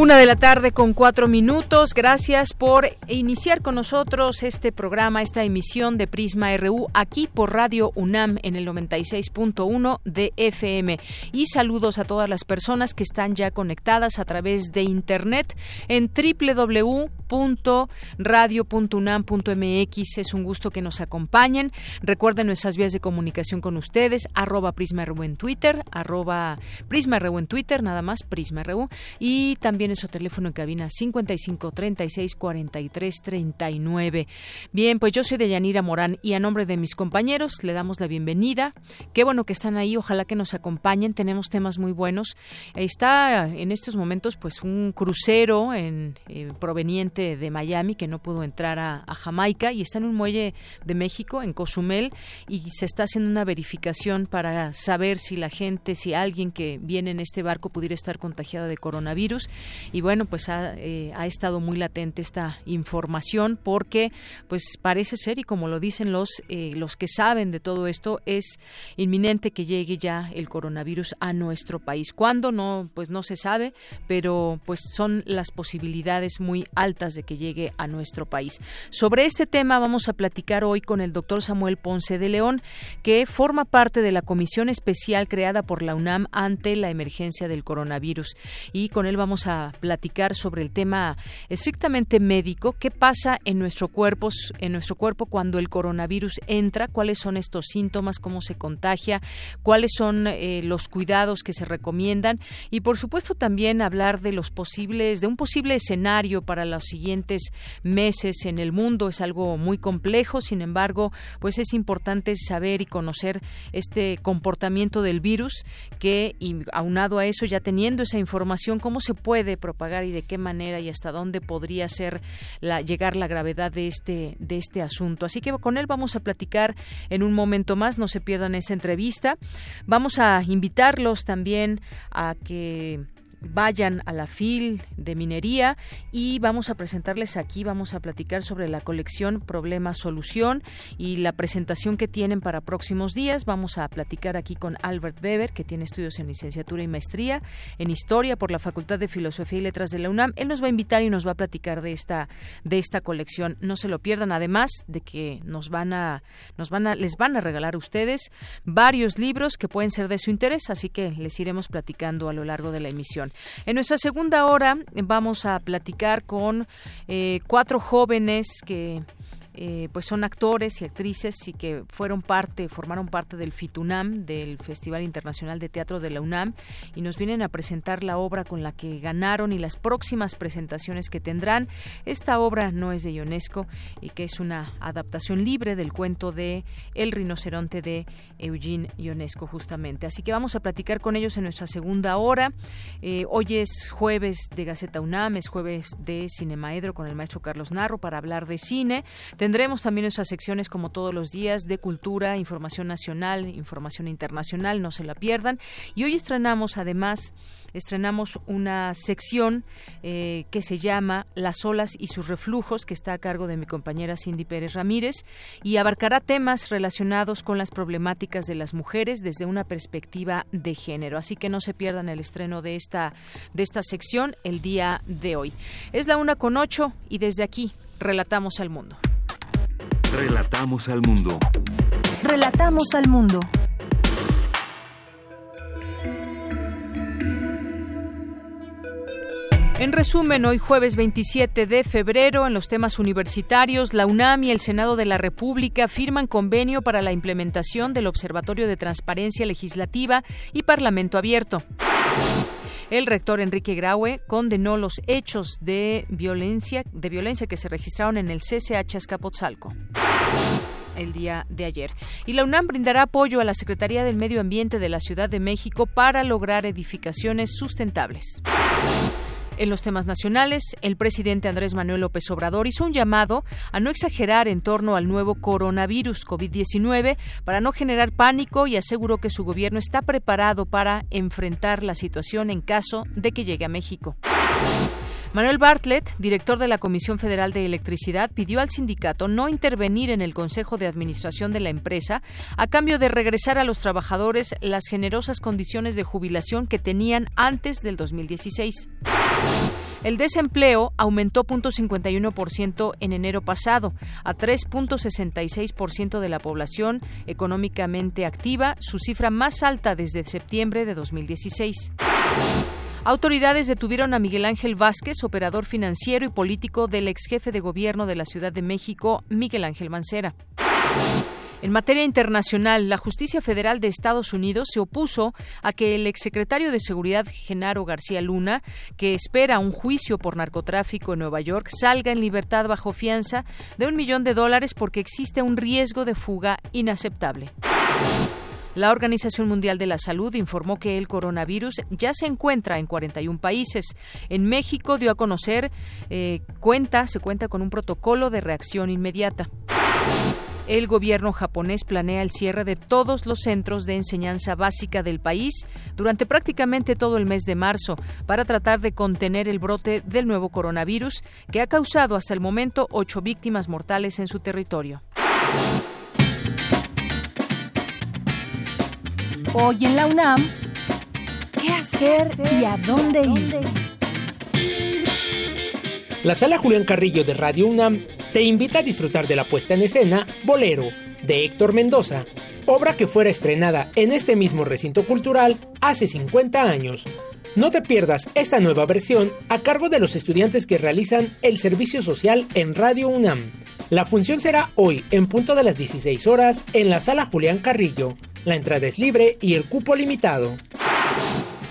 Una de la tarde con cuatro minutos. Gracias por iniciar con nosotros este programa, esta emisión de Prisma RU aquí por Radio UNAM en el 96.1 de FM. Y saludos a todas las personas que están ya conectadas a través de Internet en www.radio.unam.mx. Es un gusto que nos acompañen. Recuerden nuestras vías de comunicación con ustedes, arroba Prisma en Twitter, arroba Prisma RU en Twitter, nada más Prisma RU. Y también su teléfono en cabina 55 36 43 39. Bien, pues yo soy de Yanira Morán y a nombre de mis compañeros le damos la bienvenida. Qué bueno que están ahí, ojalá que nos acompañen. Tenemos temas muy buenos. Está en estos momentos pues un crucero en, eh, proveniente de Miami que no pudo entrar a, a Jamaica y está en un muelle de México, en Cozumel, y se está haciendo una verificación para saber si la gente, si alguien que viene en este barco pudiera estar contagiado de coronavirus y bueno pues eh, ha, estado muy latente esta información porque pues parece ser y como lo dicen los eh, los que saben de todo esto es inminente que llegue ya el coronavirus a nuestro país. Cuándo no pues no se sabe pero pues son las posibilidades muy altas de que llegue a nuestro país. Sobre este tema vamos a platicar hoy con el doctor Samuel Ponce de León que forma parte de la comisión especial creada por la UNAM ante la emergencia del coronavirus. Y con él vamos a platicar sobre el tema estrictamente médico, qué pasa en nuestro cuerpo, en nuestro cuerpo cuando el coronavirus entra, cuáles son estos síntomas, cómo se contagia, cuáles son eh, los cuidados que se recomiendan y por supuesto también hablar de los posibles de un posible escenario para los siguientes meses en el mundo. Es algo muy complejo, sin embargo, pues es importante saber y conocer este comportamiento del virus que y aunado a eso ya teniendo esa información cómo se puede propagar y de qué manera y hasta dónde podría ser la, llegar la gravedad de este, de este asunto. Así que con él vamos a platicar en un momento más, no se pierdan esa entrevista. Vamos a invitarlos también a que vayan a la FIL de minería y vamos a presentarles aquí, vamos a platicar sobre la colección Problema Solución y la presentación que tienen para próximos días. Vamos a platicar aquí con Albert Weber, que tiene estudios en licenciatura y maestría en historia por la Facultad de Filosofía y Letras de la UNAM. Él nos va a invitar y nos va a platicar de esta de esta colección. No se lo pierdan, además de que nos van a nos van a les van a regalar a ustedes varios libros que pueden ser de su interés, así que les iremos platicando a lo largo de la emisión. En nuestra segunda hora vamos a platicar con eh, cuatro jóvenes que eh, pues son actores y actrices y que fueron parte, formaron parte del FITUNAM, del Festival Internacional de Teatro de la UNAM, y nos vienen a presentar la obra con la que ganaron y las próximas presentaciones que tendrán. Esta obra no es de Ionesco y que es una adaptación libre del cuento de El rinoceronte de Eugene Ionesco, justamente. Así que vamos a platicar con ellos en nuestra segunda hora. Eh, hoy es jueves de Gaceta UNAM, es jueves de Cinemaedro con el maestro Carlos Narro para hablar de cine. Tendremos también nuestras secciones como todos los días de cultura, información nacional, información internacional, no se la pierdan. Y hoy estrenamos además estrenamos una sección eh, que se llama Las olas y sus reflujos, que está a cargo de mi compañera Cindy Pérez Ramírez, y abarcará temas relacionados con las problemáticas de las mujeres desde una perspectiva de género. Así que no se pierdan el estreno de esta, de esta sección el día de hoy. Es la una con ocho y desde aquí relatamos al mundo. Relatamos al mundo. Relatamos al mundo. En resumen, hoy jueves 27 de febrero, en los temas universitarios, la UNAM y el Senado de la República firman convenio para la implementación del Observatorio de Transparencia Legislativa y Parlamento Abierto. El rector Enrique Graue condenó los hechos de violencia, de violencia que se registraron en el CCH Azcapotzalco el día de ayer. Y la UNAM brindará apoyo a la Secretaría del Medio Ambiente de la Ciudad de México para lograr edificaciones sustentables. En los temas nacionales, el presidente Andrés Manuel López Obrador hizo un llamado a no exagerar en torno al nuevo coronavirus COVID-19 para no generar pánico y aseguró que su gobierno está preparado para enfrentar la situación en caso de que llegue a México. Manuel Bartlett, director de la Comisión Federal de Electricidad, pidió al sindicato no intervenir en el Consejo de Administración de la empresa a cambio de regresar a los trabajadores las generosas condiciones de jubilación que tenían antes del 2016. El desempleo aumentó 0.51% en enero pasado a 3.66% de la población económicamente activa, su cifra más alta desde septiembre de 2016. Autoridades detuvieron a Miguel Ángel Vázquez, operador financiero y político del ex jefe de gobierno de la Ciudad de México, Miguel Ángel Mancera. En materia internacional, la Justicia Federal de Estados Unidos se opuso a que el exsecretario de Seguridad, Genaro García Luna, que espera un juicio por narcotráfico en Nueva York, salga en libertad bajo fianza de un millón de dólares porque existe un riesgo de fuga inaceptable. La Organización Mundial de la Salud informó que el coronavirus ya se encuentra en 41 países. En México dio a conocer eh, cuenta, se cuenta con un protocolo de reacción inmediata. El gobierno japonés planea el cierre de todos los centros de enseñanza básica del país durante prácticamente todo el mes de marzo para tratar de contener el brote del nuevo coronavirus que ha causado hasta el momento ocho víctimas mortales en su territorio. Hoy en la UNAM, ¿qué hacer y a dónde ir? La sala Julián Carrillo de Radio UNAM te invita a disfrutar de la puesta en escena Bolero de Héctor Mendoza, obra que fuera estrenada en este mismo recinto cultural hace 50 años. No te pierdas esta nueva versión a cargo de los estudiantes que realizan el servicio social en Radio UNAM. La función será hoy en punto de las 16 horas en la sala Julián Carrillo. La entrada es libre y el cupo limitado.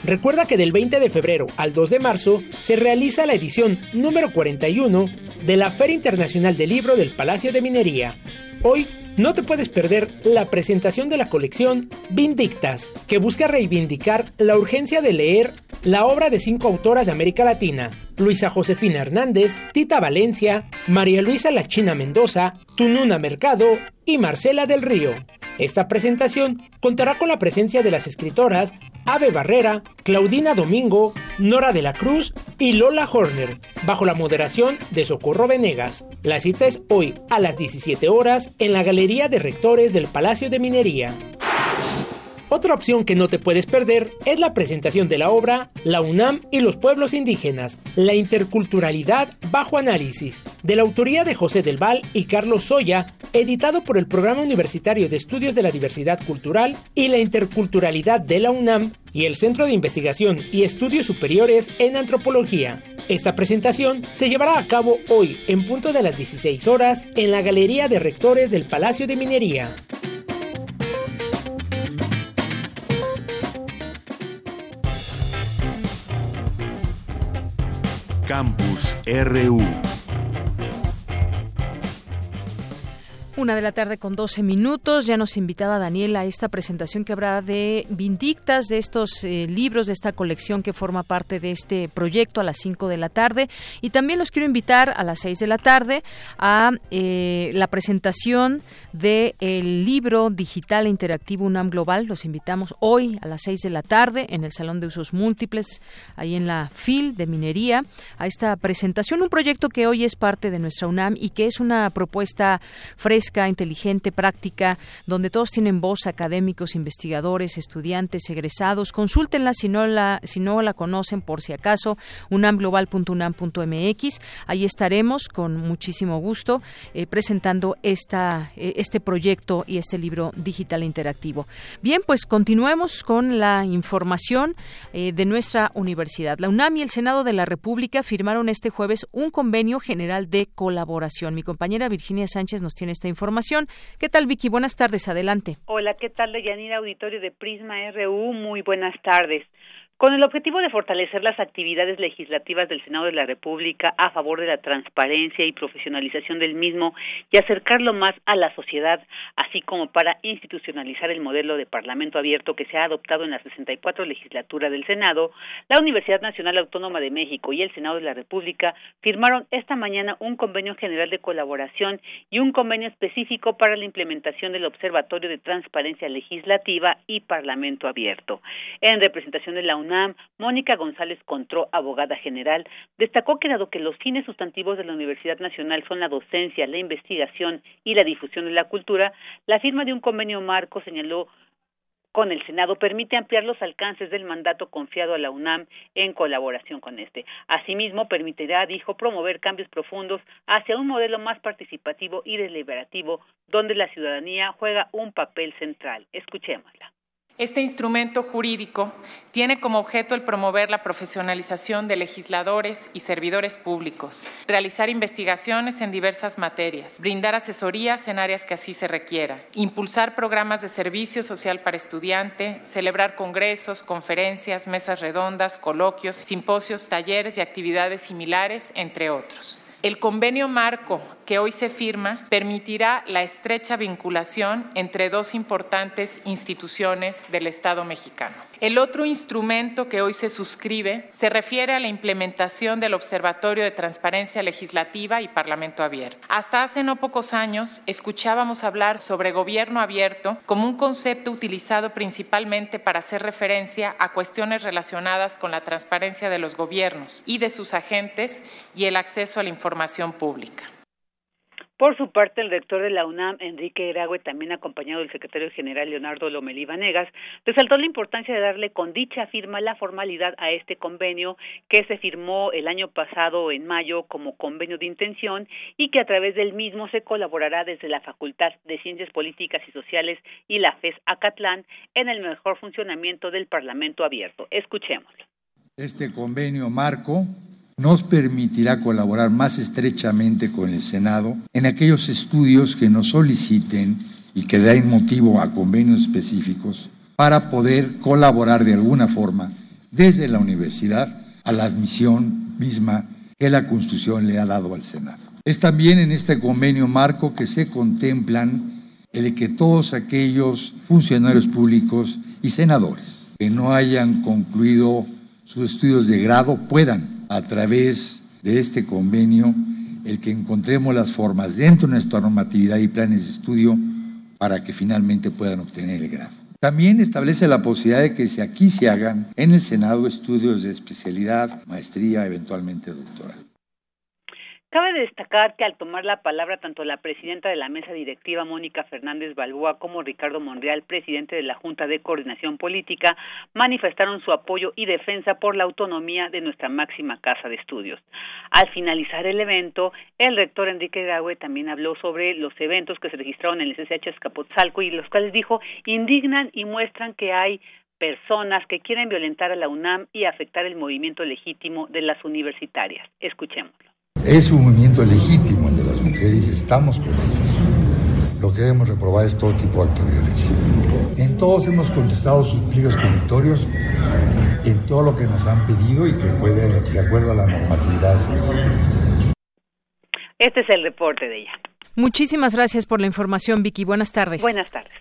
Recuerda que del 20 de febrero al 2 de marzo se realiza la edición número 41 de la Feria Internacional del Libro del Palacio de Minería. Hoy no te puedes perder la presentación de la colección Vindictas, que busca reivindicar la urgencia de leer la obra de cinco autoras de América Latina, Luisa Josefina Hernández, Tita Valencia, María Luisa Lachina Mendoza, Tununa Mercado y Marcela del Río. Esta presentación contará con la presencia de las escritoras Ave Barrera, Claudina Domingo, Nora de la Cruz y Lola Horner, bajo la moderación de Socorro Venegas. La cita es hoy a las 17 horas en la Galería de Rectores del Palacio de Minería. Otra opción que no te puedes perder es la presentación de la obra La UNAM y los pueblos indígenas, la interculturalidad bajo análisis, de la autoría de José del Val y Carlos Soya, editado por el Programa Universitario de Estudios de la Diversidad Cultural y la Interculturalidad de la UNAM y el Centro de Investigación y Estudios Superiores en Antropología. Esta presentación se llevará a cabo hoy en punto de las 16 horas en la Galería de Rectores del Palacio de Minería. Campus RU. Una de la tarde con 12 minutos. Ya nos invitaba Daniel a esta presentación que habrá de Vindictas, de estos eh, libros, de esta colección que forma parte de este proyecto a las 5 de la tarde. Y también los quiero invitar a las 6 de la tarde a eh, la presentación del libro digital e interactivo UNAM Global. Los invitamos hoy a las 6 de la tarde en el Salón de Usos Múltiples, ahí en la FIL de Minería, a esta presentación. Un proyecto que hoy es parte de nuestra UNAM y que es una propuesta fresca inteligente, práctica, donde todos tienen voz, académicos, investigadores, estudiantes, egresados. Consúltenla si no la, si no la conocen por si acaso, unamglobal.unam.mx. Ahí estaremos con muchísimo gusto eh, presentando esta, eh, este proyecto y este libro digital interactivo. Bien, pues continuemos con la información eh, de nuestra universidad. La UNAM y el Senado de la República firmaron este jueves un convenio general de colaboración. Mi compañera Virginia Sánchez nos tiene esta información información. ¿Qué tal, Vicky? Buenas tardes, adelante. Hola, ¿qué tal, Deyanira Auditorio de Prisma RU? Muy buenas tardes. Con el objetivo de fortalecer las actividades legislativas del Senado de la República a favor de la transparencia y profesionalización del mismo y acercarlo más a la sociedad, así como para institucionalizar el modelo de Parlamento abierto que se ha adoptado en la 64 legislatura del Senado, la Universidad Nacional Autónoma de México y el Senado de la República firmaron esta mañana un convenio general de colaboración y un convenio específico para la implementación del Observatorio de Transparencia Legislativa y Parlamento abierto. En representación de la Mónica González Contró, abogada general, destacó que dado que los fines sustantivos de la Universidad Nacional son la docencia, la investigación y la difusión de la cultura, la firma de un convenio marco señaló con el Senado permite ampliar los alcances del mandato confiado a la UNAM en colaboración con este. Asimismo, permitirá, dijo, promover cambios profundos hacia un modelo más participativo y deliberativo donde la ciudadanía juega un papel central. Escuchémosla. Este instrumento jurídico tiene como objeto el promover la profesionalización de legisladores y servidores públicos, realizar investigaciones en diversas materias, brindar asesorías en áreas que así se requiera, impulsar programas de servicio social para estudiante, celebrar congresos, conferencias, mesas redondas, coloquios, simposios, talleres y actividades similares, entre otros. El convenio marco que hoy se firma permitirá la estrecha vinculación entre dos importantes instituciones del Estado mexicano. El otro instrumento que hoy se suscribe se refiere a la implementación del Observatorio de Transparencia Legislativa y Parlamento Abierto. Hasta hace no pocos años escuchábamos hablar sobre gobierno abierto como un concepto utilizado principalmente para hacer referencia a cuestiones relacionadas con la transparencia de los gobiernos y de sus agentes y el acceso a la información pública. Por su parte, el rector de la UNAM, Enrique Eragüe, también acompañado del secretario general Leonardo Lomelí Vanegas, resaltó la importancia de darle con dicha firma la formalidad a este convenio que se firmó el año pasado en mayo como convenio de intención y que a través del mismo se colaborará desde la Facultad de Ciencias Políticas y Sociales y la FES Acatlán en el mejor funcionamiento del Parlamento abierto. Escuchémoslo. Este convenio marco nos permitirá colaborar más estrechamente con el Senado en aquellos estudios que nos soliciten y que den motivo a convenios específicos para poder colaborar de alguna forma desde la universidad a la admisión misma que la Constitución le ha dado al Senado. Es también en este convenio marco que se contemplan el que todos aquellos funcionarios públicos y senadores que no hayan concluido sus estudios de grado puedan a través de este convenio el que encontremos las formas dentro de nuestra normatividad y planes de estudio para que finalmente puedan obtener el grado. También establece la posibilidad de que si aquí se hagan en el Senado estudios de especialidad, maestría, eventualmente doctoral. Cabe destacar que al tomar la palabra tanto la presidenta de la mesa directiva Mónica Fernández Balboa como Ricardo Monreal, presidente de la Junta de Coordinación Política, manifestaron su apoyo y defensa por la autonomía de nuestra máxima casa de estudios. Al finalizar el evento, el rector Enrique Graue también habló sobre los eventos que se registraron en el CCH Escapotzalco y los cuales dijo indignan y muestran que hay personas que quieren violentar a la UNAM y afectar el movimiento legítimo de las universitarias. Escuchémoslo. Es un movimiento legítimo el de las mujeres y estamos con ellas. Lo que debemos reprobar es todo tipo de acto de violencia. En todos hemos contestado sus pliegos petitorios, en todo lo que nos han pedido y que puede, de acuerdo a la normatividad, Este es el reporte de ella. Muchísimas gracias por la información, Vicky. Buenas tardes. Buenas tardes.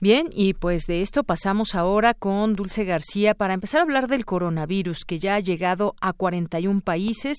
Bien, y pues de esto pasamos ahora con Dulce García para empezar a hablar del coronavirus que ya ha llegado a 41 países.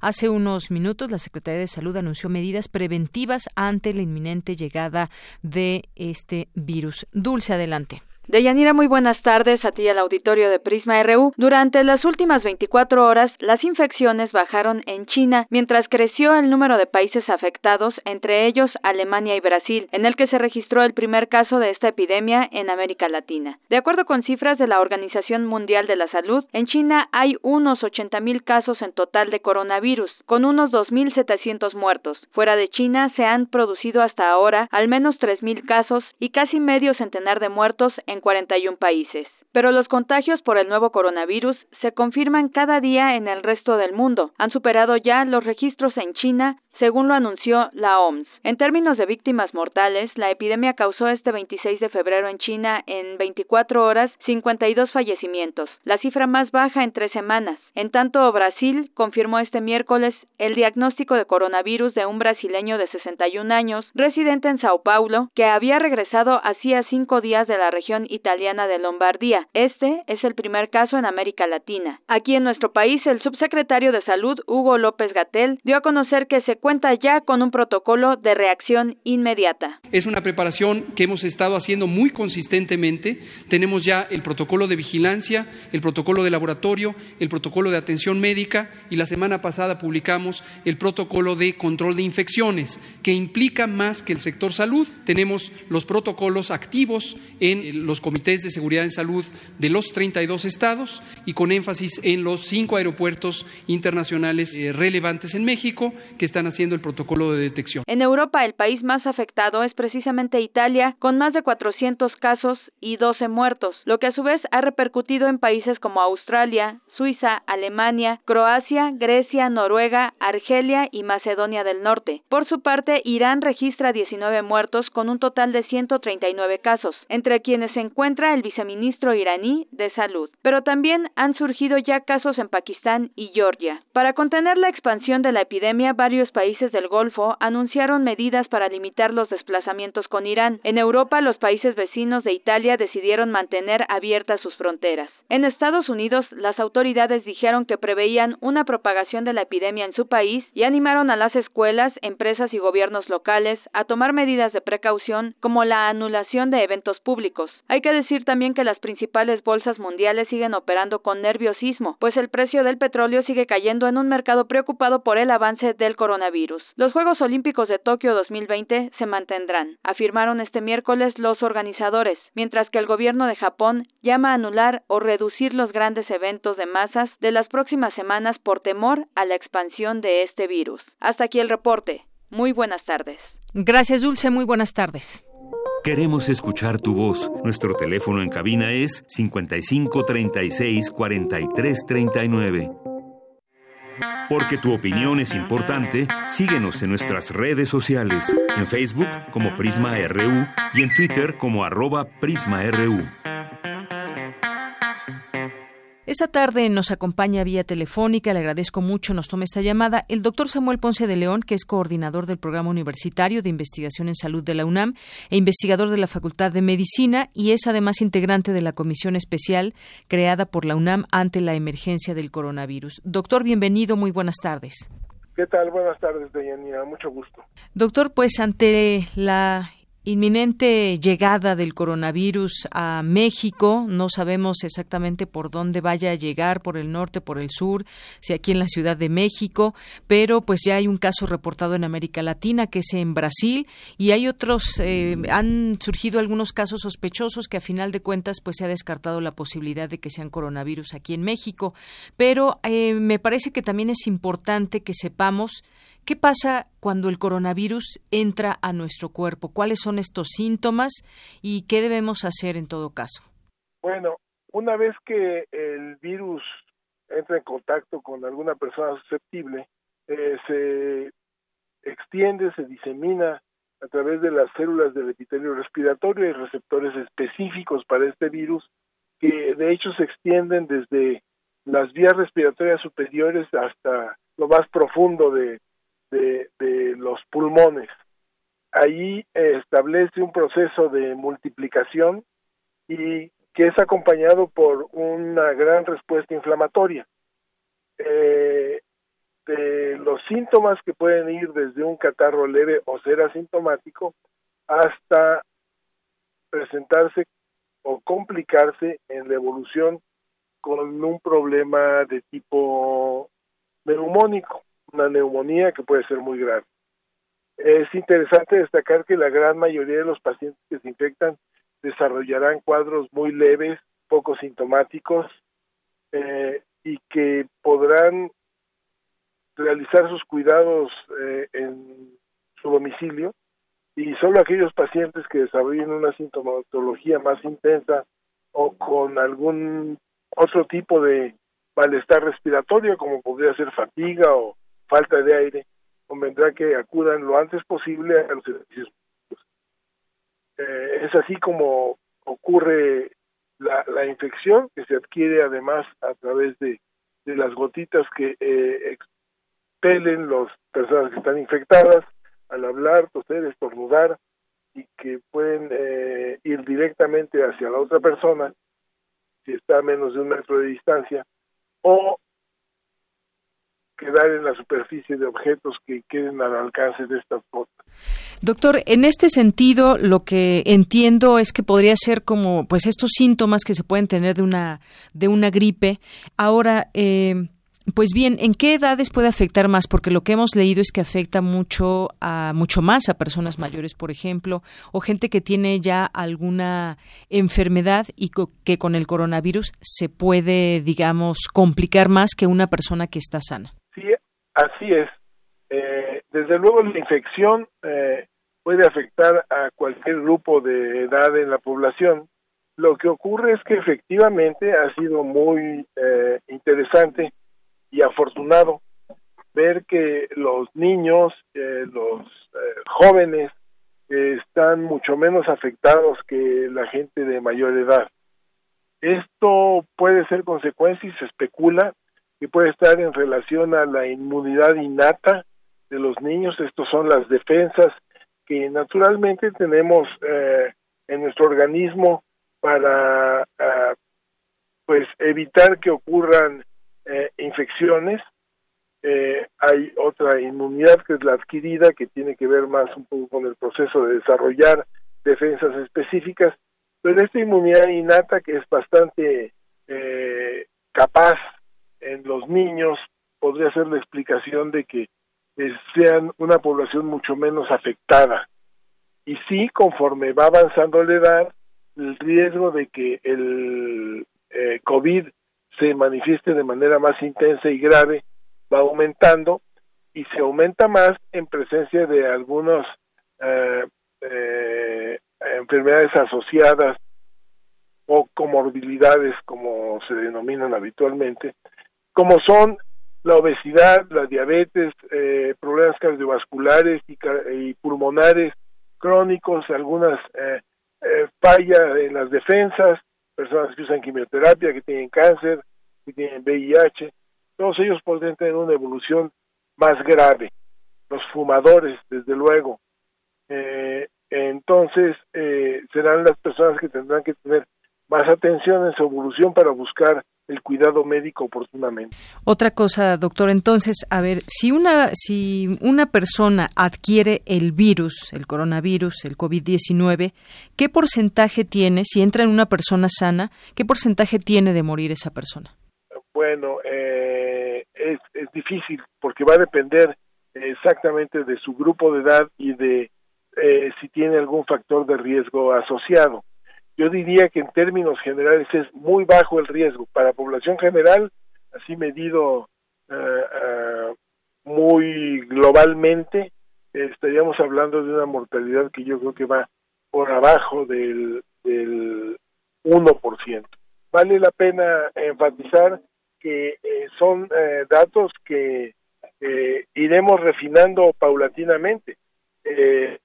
Hace unos minutos la Secretaría de Salud anunció medidas preventivas ante la inminente llegada de este virus. Dulce, adelante. Deyanira, muy buenas tardes a ti y al auditorio de Prisma RU. Durante las últimas 24 horas, las infecciones bajaron en China, mientras creció el número de países afectados, entre ellos Alemania y Brasil, en el que se registró el primer caso de esta epidemia en América Latina. De acuerdo con cifras de la Organización Mundial de la Salud, en China hay unos 80.000 casos en total de coronavirus, con unos 2.700 muertos. Fuera de China se han producido hasta ahora al menos 3.000 casos y casi medio centenar de muertos en 41 países. Pero los contagios por el nuevo coronavirus se confirman cada día en el resto del mundo. Han superado ya los registros en China según lo anunció la OMS. En términos de víctimas mortales, la epidemia causó este 26 de febrero en China en 24 horas 52 fallecimientos, la cifra más baja en tres semanas. En tanto, Brasil confirmó este miércoles el diagnóstico de coronavirus de un brasileño de 61 años, residente en Sao Paulo, que había regresado hacía cinco días de la región italiana de Lombardía. Este es el primer caso en América Latina. Aquí en nuestro país, el subsecretario de Salud, Hugo López Gatel, dio a conocer que se cuenta ya con un protocolo de reacción inmediata. Es una preparación que hemos estado haciendo muy consistentemente. Tenemos ya el protocolo de vigilancia, el protocolo de laboratorio, el protocolo de atención médica y la semana pasada publicamos el protocolo de control de infecciones, que implica más que el sector salud. Tenemos los protocolos activos en los comités de seguridad en salud de los 32 estados y con énfasis en los cinco aeropuertos internacionales eh, relevantes en México que están haciendo el protocolo de detección. En Europa, el país más afectado es precisamente Italia, con más de 400 casos y 12 muertos, lo que a su vez ha repercutido en países como Australia, Suiza, Alemania, Croacia, Grecia, Noruega, Argelia y Macedonia del Norte. Por su parte, Irán registra 19 muertos con un total de 139 casos, entre quienes se encuentra el viceministro iraní de Salud. Pero también han surgido ya casos en Pakistán y Georgia. Para contener la expansión de la epidemia, varios países del Golfo anunciaron medidas para limitar los desplazamientos con Irán. En Europa, los países vecinos de Italia decidieron mantener abiertas sus fronteras. En Estados Unidos, las autoridades dijeron que preveían una propagación de la epidemia en su país y animaron a las escuelas, empresas y gobiernos locales a tomar medidas de precaución como la anulación de eventos públicos. Hay que decir también que las principales bolsas mundiales siguen operando con nerviosismo, pues el precio del petróleo sigue cayendo en un mercado preocupado por el avance del coronavirus. Los Juegos Olímpicos de Tokio 2020 se mantendrán, afirmaron este miércoles los organizadores, mientras que el gobierno de Japón llama a anular o reducir los grandes eventos de masas de las próximas semanas por temor a la expansión de este virus. Hasta aquí el reporte. Muy buenas tardes. Gracias, Dulce. Muy buenas tardes. Queremos escuchar tu voz. Nuestro teléfono en cabina es 55 36 43 39. Porque tu opinión es importante, síguenos en nuestras redes sociales, en Facebook como Prisma RU y en Twitter como arroba PrismaRU. Esa tarde nos acompaña vía telefónica, le agradezco mucho, nos toma esta llamada, el doctor Samuel Ponce de León, que es coordinador del Programa Universitario de Investigación en Salud de la UNAM e investigador de la Facultad de Medicina y es además integrante de la comisión especial creada por la UNAM ante la emergencia del coronavirus. Doctor, bienvenido, muy buenas tardes. ¿Qué tal? Buenas tardes, Deyanira. Mucho gusto. Doctor, pues ante la inminente llegada del coronavirus a México. No sabemos exactamente por dónde vaya a llegar, por el norte, por el sur, si aquí en la Ciudad de México, pero pues ya hay un caso reportado en América Latina que es en Brasil y hay otros, eh, han surgido algunos casos sospechosos que a final de cuentas pues se ha descartado la posibilidad de que sean coronavirus aquí en México. Pero eh, me parece que también es importante que sepamos ¿Qué pasa cuando el coronavirus entra a nuestro cuerpo? ¿Cuáles son estos síntomas y qué debemos hacer en todo caso? Bueno, una vez que el virus entra en contacto con alguna persona susceptible, eh, se extiende, se disemina a través de las células del epitelio respiratorio y receptores específicos para este virus que de hecho se extienden desde las vías respiratorias superiores hasta lo más profundo de de, los pulmones. Ahí establece un proceso de multiplicación y que es acompañado por una gran respuesta inflamatoria. Eh, de los síntomas que pueden ir desde un catarro leve o ser asintomático hasta presentarse o complicarse en la evolución con un problema de tipo neumónico una neumonía que puede ser muy grave. Es interesante destacar que la gran mayoría de los pacientes que se infectan desarrollarán cuadros muy leves, poco sintomáticos eh, y que podrán realizar sus cuidados eh, en su domicilio y solo aquellos pacientes que desarrollen una sintomatología más intensa o con algún otro tipo de malestar respiratorio como podría ser fatiga o falta de aire, convendrá que acudan lo antes posible a los servicios eh, es así como ocurre la, infección que se adquiere además a través de, de las gotitas que eh, expelen las personas que están infectadas al hablar, toser, estornudar y que pueden eh, ir directamente hacia la otra persona si está a menos de un metro de distancia o quedar en la superficie de objetos que queden al alcance de estas botas. Doctor, en este sentido, lo que entiendo es que podría ser como, pues, estos síntomas que se pueden tener de una de una gripe. Ahora, eh, pues bien, ¿en qué edades puede afectar más? Porque lo que hemos leído es que afecta mucho a mucho más a personas mayores, por ejemplo, o gente que tiene ya alguna enfermedad y que con el coronavirus se puede, digamos, complicar más que una persona que está sana. Sí, así es. Eh, desde luego la infección eh, puede afectar a cualquier grupo de edad en la población. Lo que ocurre es que efectivamente ha sido muy eh, interesante y afortunado ver que los niños, los jóvenes están mucho menos afectados que la gente de mayor edad. Esto puede ser consecuencia y se especula que puede estar en relación a la inmunidad innata de los niños. Estos son las defensas que naturalmente tenemos eh, en nuestro organismo para uh, pues evitar que ocurran eh, infecciones. Eh, hay otra inmunidad que es la adquirida, que tiene que ver más un poco con el proceso de desarrollar defensas específicas, pero esta inmunidad innata que es bastante capaz en los niños podría ser la explicación de que eh, sean una población mucho menos afectada. Y sí, conforme va avanzando la edad, el riesgo de que el eh, COVID se manifieste de manera más intensa y grave va aumentando y se aumenta más en presencia de algunas eh, enfermedades asociadas o comorbilidades, como se denominan habitualmente, como son la obesidad, la diabetes, eh, problemas cardiovasculares y, pulmonares crónicos, algunas eh, eh, fallas en las defensas, personas que usan quimioterapia, que tienen cáncer, que tienen VIH, todos ellos podrían tener una evolución más grave. Los fumadores, desde luego. entonces, serán las personas que tendrán que tener más atención en su evolución para buscar el cuidado médico oportunamente. Otra cosa, doctor, entonces, a ver, si una si una persona adquiere el virus, el coronavirus, el COVID-19, ¿qué porcentaje tiene si entra en una persona sana, qué porcentaje tiene de morir esa persona? Bueno, eh, es, es difícil porque va a depender exactamente de su grupo de edad y de eh, si tiene algún factor de riesgo asociado yo diría que en términos generales es muy bajo el riesgo. Para población general, así medido eh, eh, muy globalmente, estaríamos hablando de una mortalidad que yo creo que va por abajo del, del 1%. Vale la pena enfatizar que eh, son datos que iremos refinando paulatinamente. Eh,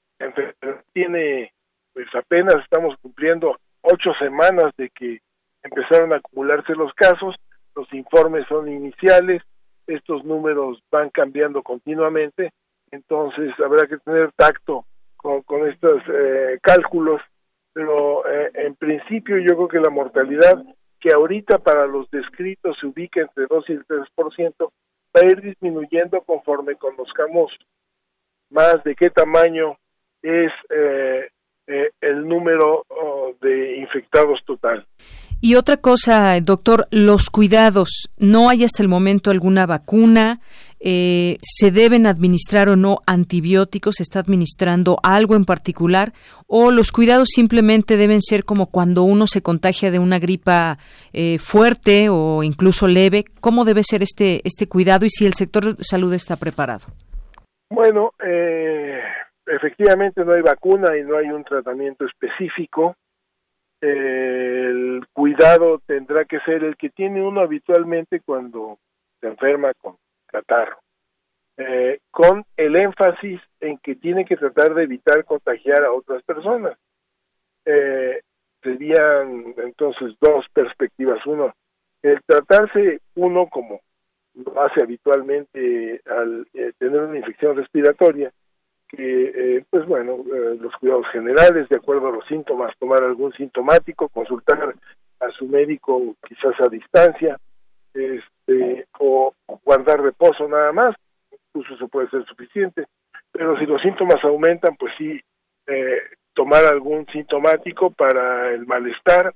tiene pues apenas estamos cumpliendo ocho semanas de que empezaron a acumularse los casos, los informes son iniciales, estos números van cambiando continuamente, entonces habrá que tener tacto con, estos eh, cálculos, pero eh, en principio yo creo que la mortalidad que ahorita para los descritos se ubica entre 2 y el 3%, va a ir disminuyendo conforme conozcamos más de qué tamaño es eh, eh, el número oh, de infectados total. Y otra cosa, doctor, los cuidados. No hay hasta el momento alguna vacuna. Eh, ¿Se deben administrar o no antibióticos? ¿Se está administrando algo en particular? ¿O los cuidados simplemente deben ser como cuando uno se contagia de una gripa eh, fuerte o incluso leve? ¿Cómo debe ser este, este cuidado y si el sector salud está preparado? Bueno, eh, efectivamente no hay vacuna y no hay un tratamiento específico. el cuidado tendrá que ser el que tiene uno habitualmente cuando se enferma con catarro. eh, con el énfasis en que tiene que tratar de evitar contagiar a otras personas. Eh, serían entonces dos perspectivas. Uno, el tratarse uno como lo hace habitualmente al eh, tener una infección respiratoria, que, eh, pues bueno, eh, los cuidados generales, de acuerdo a los síntomas, tomar algún sintomático, consultar a su médico quizás a distancia, este, o guardar reposo nada más, incluso eso puede ser suficiente, pero si los síntomas aumentan, pues sí, eh, tomar algún sintomático para el malestar.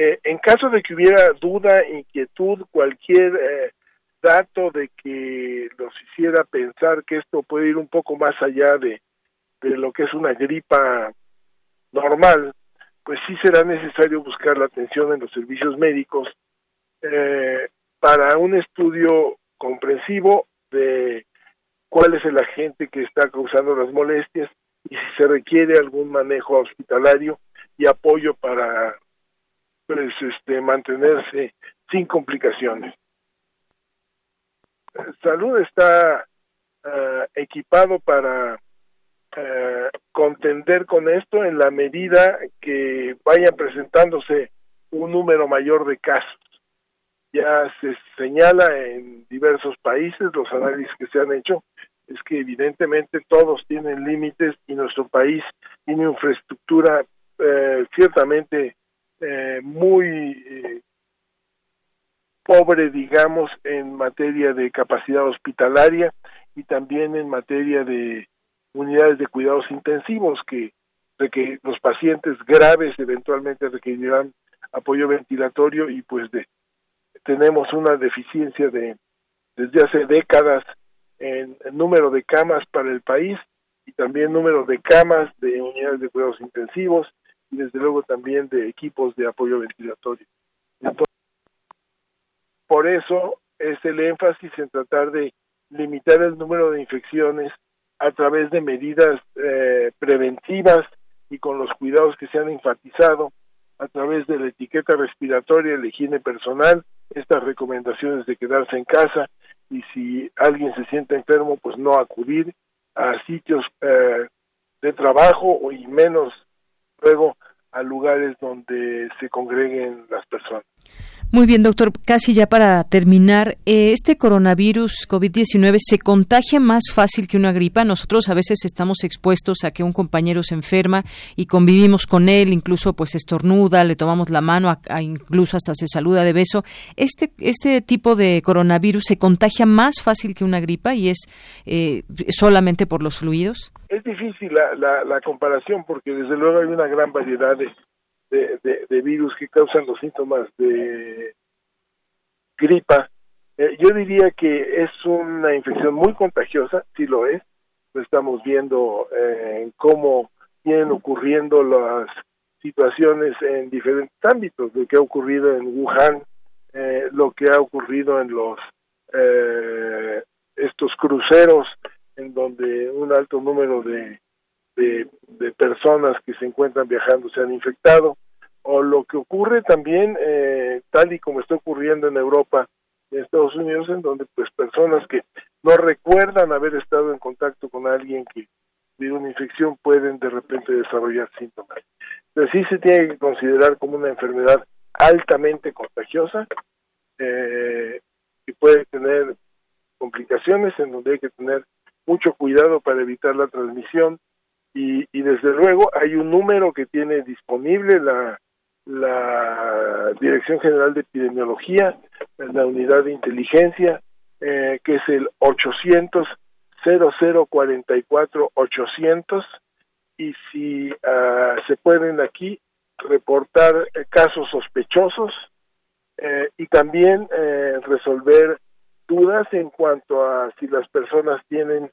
en caso de que hubiera duda, inquietud, cualquier dato de que los hiciera pensar que esto puede ir un poco más allá de, de lo que es una gripa normal, pues sí será necesario buscar la atención en los servicios médicos eh, para un estudio comprensivo de cuál es el agente que está causando las molestias y si se requiere algún manejo hospitalario y apoyo para pues este mantenerse sin complicaciones salud está eh, equipado para eh, contender con esto en la medida que vaya presentándose un número mayor de casos. Ya se señala en diversos países, los análisis que se han hecho, es que evidentemente todos tienen límites y nuestro país tiene infraestructura eh, ciertamente muy pobre, digamos, en materia de capacidad hospitalaria y también en materia de unidades de cuidados intensivos que, de que los pacientes graves eventualmente requerirán apoyo ventilatorio y pues de, tenemos una deficiencia de desde hace décadas en el número de camas para el país y también número de camas de unidades de cuidados intensivos y desde luego también de equipos de apoyo ventilatorio. Por eso es el énfasis en tratar de limitar el número de infecciones a través de medidas eh, preventivas y con los cuidados que se han enfatizado a través de la etiqueta respiratoria, la higiene personal, estas recomendaciones de quedarse en casa y si alguien se siente enfermo, pues no acudir a sitios eh, de trabajo y menos luego a lugares donde se congreguen las personas. Muy bien, doctor. Casi ya para terminar, eh, este coronavirus COVID-19 se contagia más fácil que una gripa. Nosotros a veces estamos expuestos a que un compañero se enferma y convivimos con él, incluso pues estornuda, le tomamos la mano, a, incluso hasta se saluda de beso. Este este tipo de coronavirus se contagia más fácil que una gripa y es eh, solamente por los fluidos. Es difícil la, la, la comparación porque desde luego hay una gran variedad de de, virus que causan los síntomas de gripa. Eh, yo diría que es una infección muy contagiosa, sí lo es. Lo estamos viendo eh, en cómo vienen ocurriendo las situaciones en diferentes ámbitos, lo que ha ocurrido en Wuhan, eh, lo que ha ocurrido en los estos cruceros en donde un alto número de de, personas que se encuentran viajando se han infectado, o lo que ocurre también, eh, tal y como está ocurriendo en Europa y en Estados Unidos, en donde pues personas que no recuerdan haber estado en contacto con alguien que tiene una infección pueden de repente desarrollar síntomas. Pero sí se tiene que considerar como una enfermedad altamente contagiosa eh, y puede tener complicaciones en donde hay que tener mucho cuidado para evitar la transmisión y, y desde luego hay un número que tiene disponible la, la Dirección General de Epidemiología, la unidad de inteligencia, eh, que es el 800 0044 800 y si uh, se pueden aquí reportar eh, casos sospechosos eh, y también resolver dudas en cuanto a si las personas tienen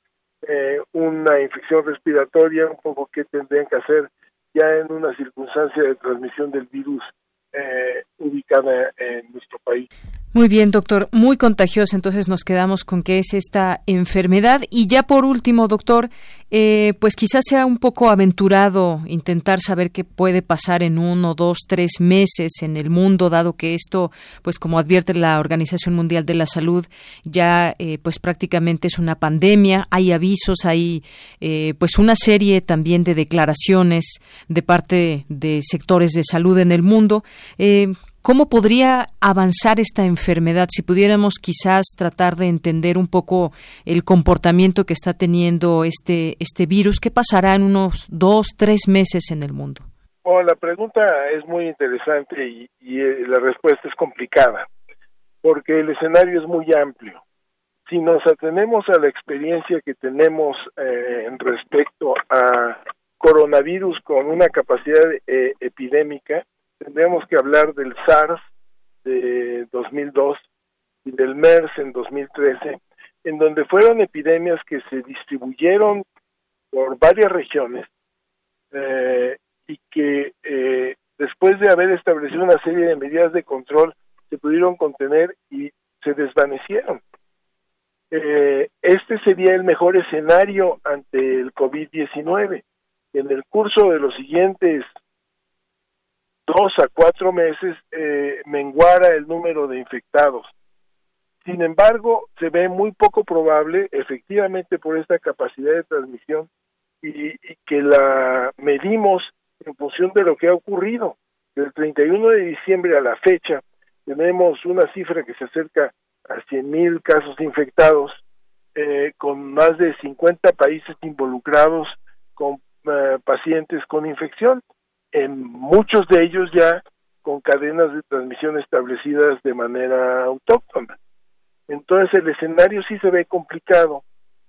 eh, una infección respiratoria, un poco qué tendrían que hacer ya en una circunstancia de transmisión del virus eh, ubicada en nuestro país. Muy bien, doctor. Muy contagiosa, entonces nos quedamos con que es esta enfermedad. Y ya por último, doctor, eh, pues quizás sea un poco aventurado intentar saber qué puede pasar en uno, dos, tres meses en el mundo, dado que esto, pues como advierte la Organización Mundial de la Salud, ya eh, pues prácticamente es una pandemia. Hay avisos, hay eh, pues una serie también de declaraciones de parte de sectores de salud en el mundo. ¿Cómo podría avanzar esta enfermedad si pudiéramos quizás tratar de entender un poco el comportamiento que está teniendo este, este virus? ¿Qué pasará en unos dos, tres meses en el mundo? la pregunta es muy interesante y, eh, la respuesta es complicada, porque el escenario es muy amplio. Si nos atenemos a la experiencia que tenemos eh, respecto a coronavirus con una capacidad eh, epidémica, tendríamos que hablar del SARS de 2002 y del MERS en 2013, en donde fueron epidemias que se distribuyeron por varias regiones eh, y que eh, después de haber establecido una serie de medidas de control se pudieron contener y se desvanecieron. Eh, este sería el mejor escenario ante el COVID-19. En el curso de los siguientes dos a cuatro meses eh, menguara el número de infectados. Sin embargo, se ve muy poco probable, efectivamente por esta capacidad de transmisión, y, que la medimos en función de lo que ha ocurrido. Del 31 de diciembre a la fecha, tenemos una cifra que se acerca a 100.000 casos infectados, eh, con más de 50 países involucrados con eh, pacientes con infección en muchos de ellos ya con cadenas de transmisión establecidas de manera autóctona. Entonces el escenario sí se ve complicado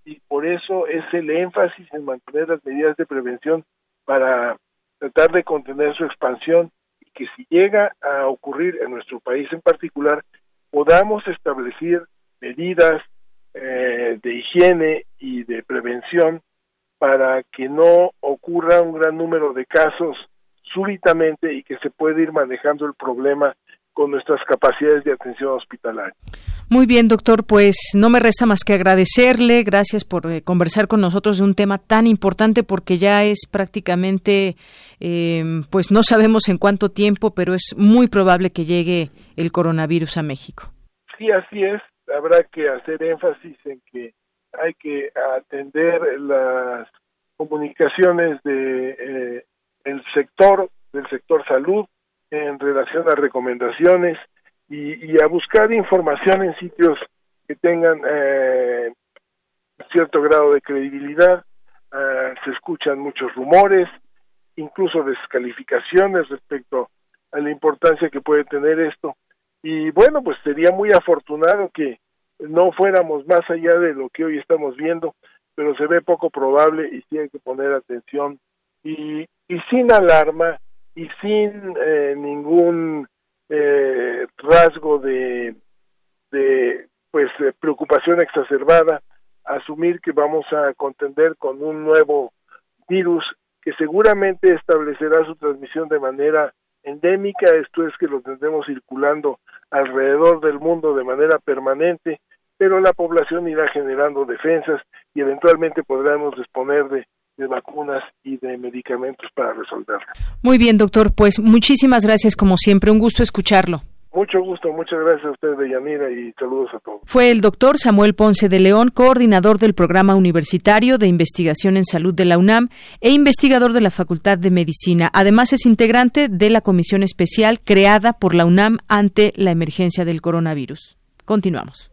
y por eso es el énfasis en mantener las medidas de prevención para tratar de contener su expansión y que si llega a ocurrir en nuestro país en particular, podamos establecer medidas eh, de higiene y de prevención para que no ocurra un gran número de casos súbitamente y que se puede ir manejando el problema con nuestras capacidades de atención hospitalaria. Muy bien, doctor, pues no me resta más que agradecerle. Gracias por eh, conversar con nosotros de un tema tan importante porque ya es prácticamente, em, pues no sabemos en cuánto tiempo, pero es muy probable que llegue el coronavirus a México. Sí, así es. Habrá que hacer énfasis en que hay que atender las comunicaciones de eh, el sector del sector salud en relación a recomendaciones y, a buscar información en sitios que tengan eh, cierto grado de credibilidad. Ah, se escuchan muchos rumores, incluso descalificaciones respecto a la importancia que puede tener esto. Y bueno, pues sería muy afortunado que no fuéramos más allá de lo que hoy estamos viendo, pero se ve poco probable y hay que poner atención y, y sin alarma y sin eh, ningún eh, rasgo de, de pues preocupación exacerbada asumir que vamos a contender con un nuevo virus que seguramente establecerá su transmisión de manera endémica, esto es que lo tendremos circulando alrededor del mundo de manera permanente, pero la población irá generando defensas y eventualmente podremos disponer de de vacunas y de medicamentos para resolverlo. Muy bien, doctor. Pues muchísimas gracias, como siempre. Un gusto escucharlo. Mucho gusto, muchas gracias a usted, Deyanira, y saludos a todos. Fue el doctor Samuel Ponce de León, coordinador del Programa Universitario de Investigación en Salud de la UNAM e investigador de la Facultad de Medicina. Además, es integrante de la comisión especial creada por la UNAM ante la emergencia del coronavirus. Continuamos.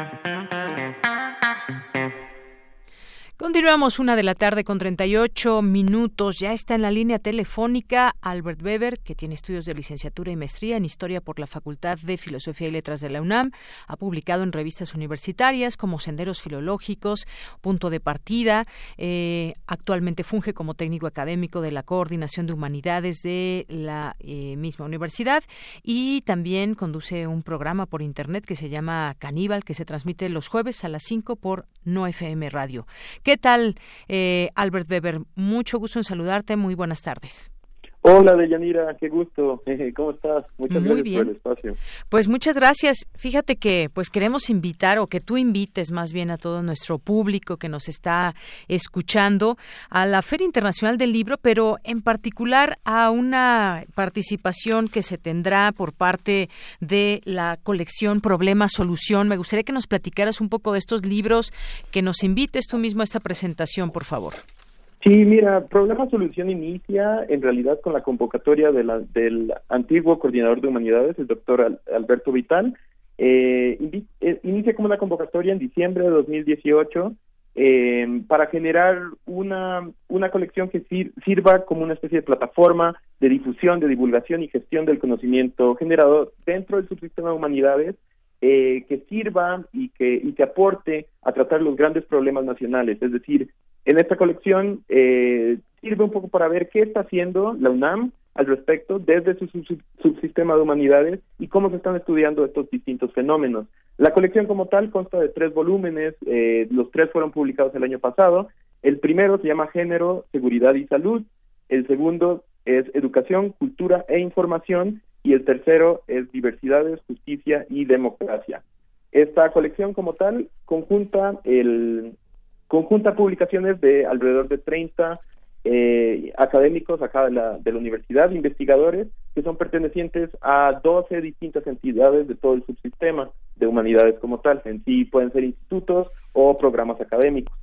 Continuamos una de la tarde con 38 minutos. Ya está en la línea telefónica Albert Weber, que tiene estudios de licenciatura y maestría en Historia por la Facultad de Filosofía y Letras de la UNAM. Ha publicado en revistas universitarias como Senderos Filológicos, Punto de Partida. Eh, actualmente funge como técnico académico de la Coordinación de Humanidades de la eh, misma universidad y también conduce un programa por Internet que se llama Caníbal, que se transmite los jueves a las 5 por No FM Radio. ¿Qué tal, eh, Albert Weber? Mucho gusto en saludarte. Muy buenas tardes. Hola, Deyanira, qué gusto. ¿Cómo estás? Muchas Muy gracias bien. por el espacio. Pues muchas gracias. Fíjate que pues queremos invitar o que tú invites más bien a todo nuestro público que nos está escuchando a la Feria Internacional del Libro, pero en particular a una participación que se tendrá por parte de la colección Problema Solución. Me gustaría que nos platicaras un poco de estos libros, que nos invites tú mismo a esta presentación, por favor. Sí, mira, Problema Solución inicia en realidad con la convocatoria de la, del antiguo coordinador de humanidades, el doctor Al- Alberto Vital. Eh, eh, inicia como una convocatoria en diciembre de 2018 eh, para generar una, una colección que sir- sirva como una especie de plataforma de difusión, de divulgación y gestión del conocimiento generado dentro del subsistema de humanidades eh, que sirva y que, y que aporte a tratar los grandes problemas nacionales. Es decir, en esta colección eh, sirve un poco para ver qué está haciendo la UNAM al respecto desde su sub- subsistema de humanidades y cómo se están estudiando estos distintos fenómenos. La colección como tal consta de tres volúmenes, eh, los tres fueron publicados el año pasado. El primero se llama Género, Seguridad y Salud, el segundo es Educación, Cultura e Información y el tercero es Diversidades, Justicia y Democracia. Esta colección como tal conjunta el conjunta publicaciones de alrededor de 30 eh, académicos acá de la, de universidad, investigadores, que son pertenecientes a 12 distintas entidades de todo el subsistema de humanidades como tal. En sí pueden ser institutos o programas académicos.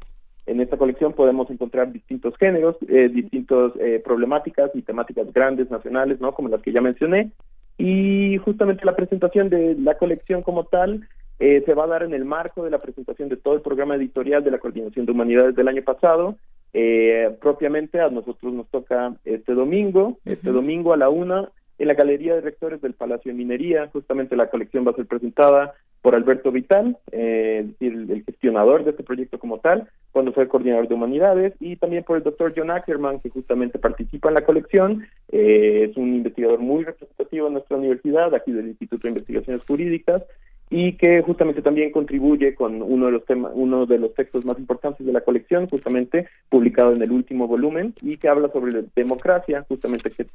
En esta colección podemos encontrar distintos géneros, eh, distintas eh, problemáticas y temáticas grandes nacionales, ¿no? Como las que ya mencioné. Y justamente la presentación de la colección como tal eh, se va a dar en el marco de la presentación de todo el programa editorial de la Coordinación de Humanidades del año pasado. Eh, propiamente a nosotros nos toca este domingo, este domingo a la una, en la Galería de Rectores del Palacio de Minería. Justamente la colección va a ser presentada por Alberto Vital, eh, es decir, el, el gestionador de este proyecto como tal, cuando fue coordinador de humanidades, y también por el doctor John Ackerman, que justamente participa en la colección. Eh, es un investigador muy representativo en nuestra universidad, aquí del Instituto de Investigaciones Jurídicas, y que justamente también contribuye con uno de los temas, uno de los textos más importantes de la colección, justamente publicado en el último volumen, y que habla sobre democracia, justamente que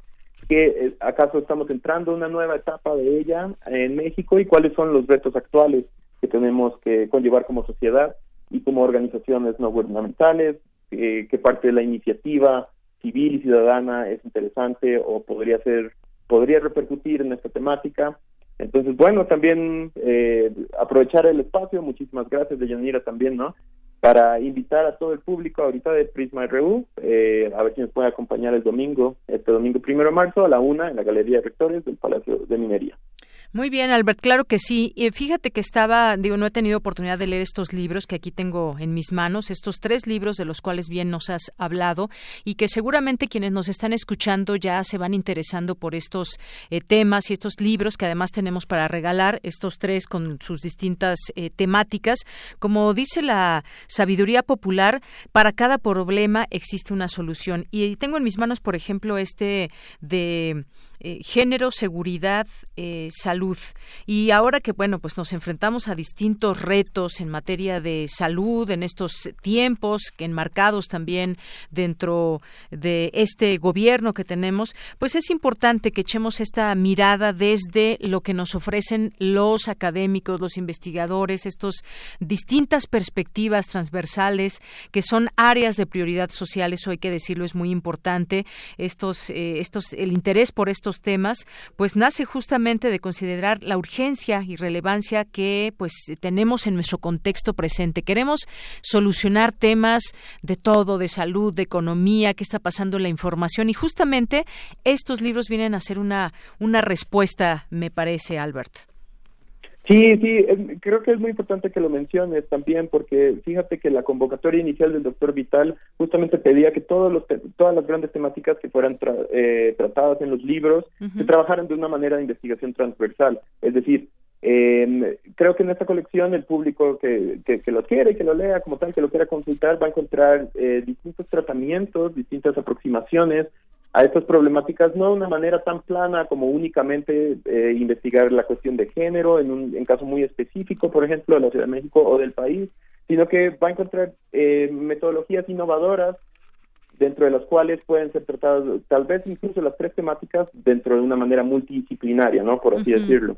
que eh, acaso estamos entrando a una nueva etapa de ella en México y cuáles son los retos actuales que tenemos que conllevar como sociedad y como organizaciones no gubernamentales, eh, qué parte de la iniciativa civil y ciudadana es interesante o podría ser, podría repercutir en esta temática. Entonces, bueno, también eh, aprovechar el espacio, muchísimas gracias de Yanira también, ¿no? Para invitar a todo el público ahorita de Prisma RU, eh, a ver si nos puede acompañar el domingo, este domingo primero de marzo a la una en la Galería de Rectores del Palacio de Minería. Muy bien, Albert, claro que sí. Eh, fíjate que estaba, digo, no he tenido oportunidad de leer estos libros que aquí tengo en mis manos, estos tres libros de los cuales bien nos has hablado y que seguramente quienes nos están escuchando ya se van interesando por estos eh, temas y estos libros que además tenemos para regalar, estos tres con sus distintas eh, temáticas. Como dice la sabiduría popular, para cada problema existe una solución. Y tengo en mis manos, por ejemplo, este de eh, género, seguridad, eh, salud. Y ahora que, bueno, pues nos enfrentamos a distintos retos en materia de salud en estos tiempos, enmarcados también dentro de este gobierno que tenemos, pues es importante que echemos esta mirada desde lo que nos ofrecen los académicos, los investigadores, estos distintas perspectivas transversales que son áreas de prioridad social, eso hay que decirlo, es muy importante. Estos, eh, estos, el interés por estos temas, pues nace justamente de considerar la urgencia y relevancia que pues tenemos en nuestro contexto presente. Queremos solucionar temas de todo, de salud, de economía, qué está pasando en la información y justamente estos libros vienen a ser una una respuesta, me parece, Albert. Sí, sí, creo que es muy importante que lo menciones también, porque fíjate que la convocatoria inicial del doctor Vital justamente pedía que todos los todas las grandes temáticas que fueran eh, tratadas en los libros se trabajaran de una manera de investigación transversal. Es decir, eh, creo que en esta colección el público que, que, lo quiere, que lo lea como tal, que lo quiera consultar, va a encontrar eh, distintos tratamientos, distintas aproximaciones a estas problemáticas, no de una manera tan plana como únicamente eh, investigar la cuestión de género en un en caso muy específico, por ejemplo, de la Ciudad de México o del país, sino que va a encontrar eh, metodologías innovadoras dentro de las cuales pueden ser tratadas tal vez incluso las tres temáticas dentro de una manera multidisciplinaria, ¿no? Por así decirlo.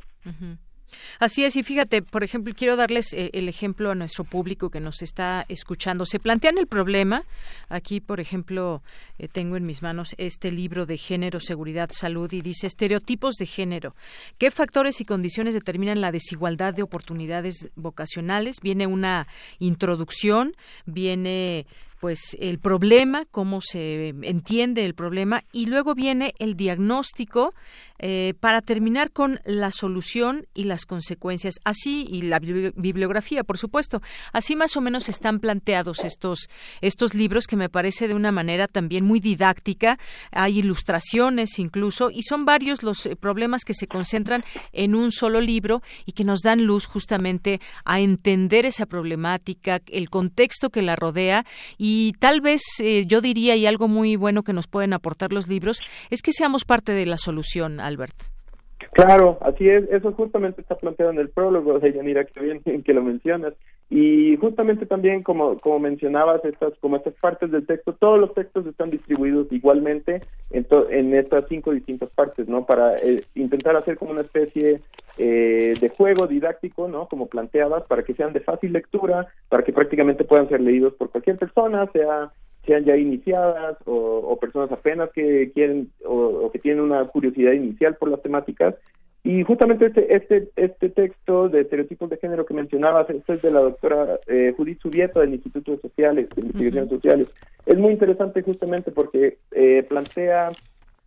Así es, y fíjate, por ejemplo, quiero darles eh, el ejemplo a nuestro público que nos está escuchando. Se plantean el problema, aquí, por ejemplo, eh, tengo en mis manos este libro de género, seguridad, salud, y dice estereotipos de género. ¿Qué factores y condiciones determinan la desigualdad de oportunidades vocacionales? Viene una introducción, viene pues el problema, cómo se entiende el problema y luego viene el diagnóstico eh, para terminar con la solución y las consecuencias, así y la bibliografía, por supuesto. Así más o menos están planteados estos estos libros que me parece de una manera también muy didáctica. Hay ilustraciones incluso y son varios los eh, problemas que se concentran en un solo libro y que nos dan luz justamente a entender esa problemática, el contexto que la rodea y tal vez eh, yo diría y algo muy bueno que nos pueden aportar los libros es que seamos parte de la solución Albert. Claro, así es, eso justamente está planteado en el prólogo, de Yanira, que bien que lo mencionas. Y justamente también, como, como mencionabas, estas, como estas partes del texto, todos los textos están distribuidos igualmente en, en estas cinco distintas partes, ¿no? Para eh, intentar hacer como una especie eh, de juego didáctico, ¿no? Como planteabas, para que sean de fácil lectura, para que prácticamente puedan ser leídos por cualquier persona, sea sean ya iniciadas o, personas apenas que quieren o, que tienen una curiosidad inicial por las temáticas. Y justamente este, este, este texto de estereotipos de género que mencionabas, este es de la doctora eh, Judith Subieta del Instituto de Sociales, de Investigaciones Sociales. Es muy interesante justamente porque eh, plantea